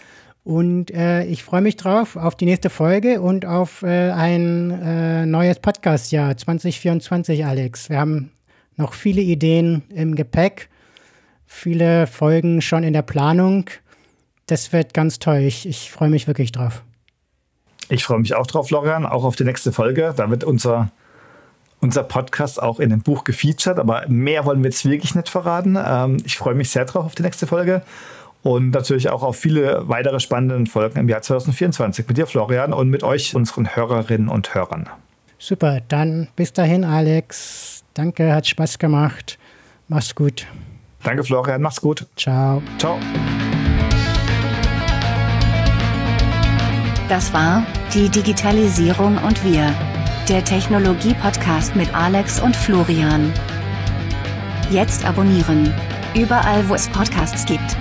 Und äh, ich freue mich drauf auf die nächste Folge und auf äh, ein äh, neues Podcast-Jahr 2024, Alex. Wir haben noch viele Ideen im Gepäck, viele Folgen schon in der Planung. Das wird ganz toll. Ich, ich freue mich wirklich drauf. Ich freue mich auch drauf, Florian, auch auf die nächste Folge. Da wird unser unser Podcast auch in dem Buch gefeatured, aber mehr wollen wir jetzt wirklich nicht verraten. Ähm, ich freue mich sehr drauf auf die nächste Folge und natürlich auch auf viele weitere spannende Folgen im Jahr 2024 mit dir, Florian, und mit euch, unseren Hörerinnen und Hörern. Super, dann bis dahin, Alex. Danke, hat Spaß gemacht. Mach's gut. Danke, Florian. Mach's gut. Ciao. Ciao. Das war die Digitalisierung und wir. Der Technologie-Podcast mit Alex und Florian. Jetzt abonnieren. Überall, wo es Podcasts gibt.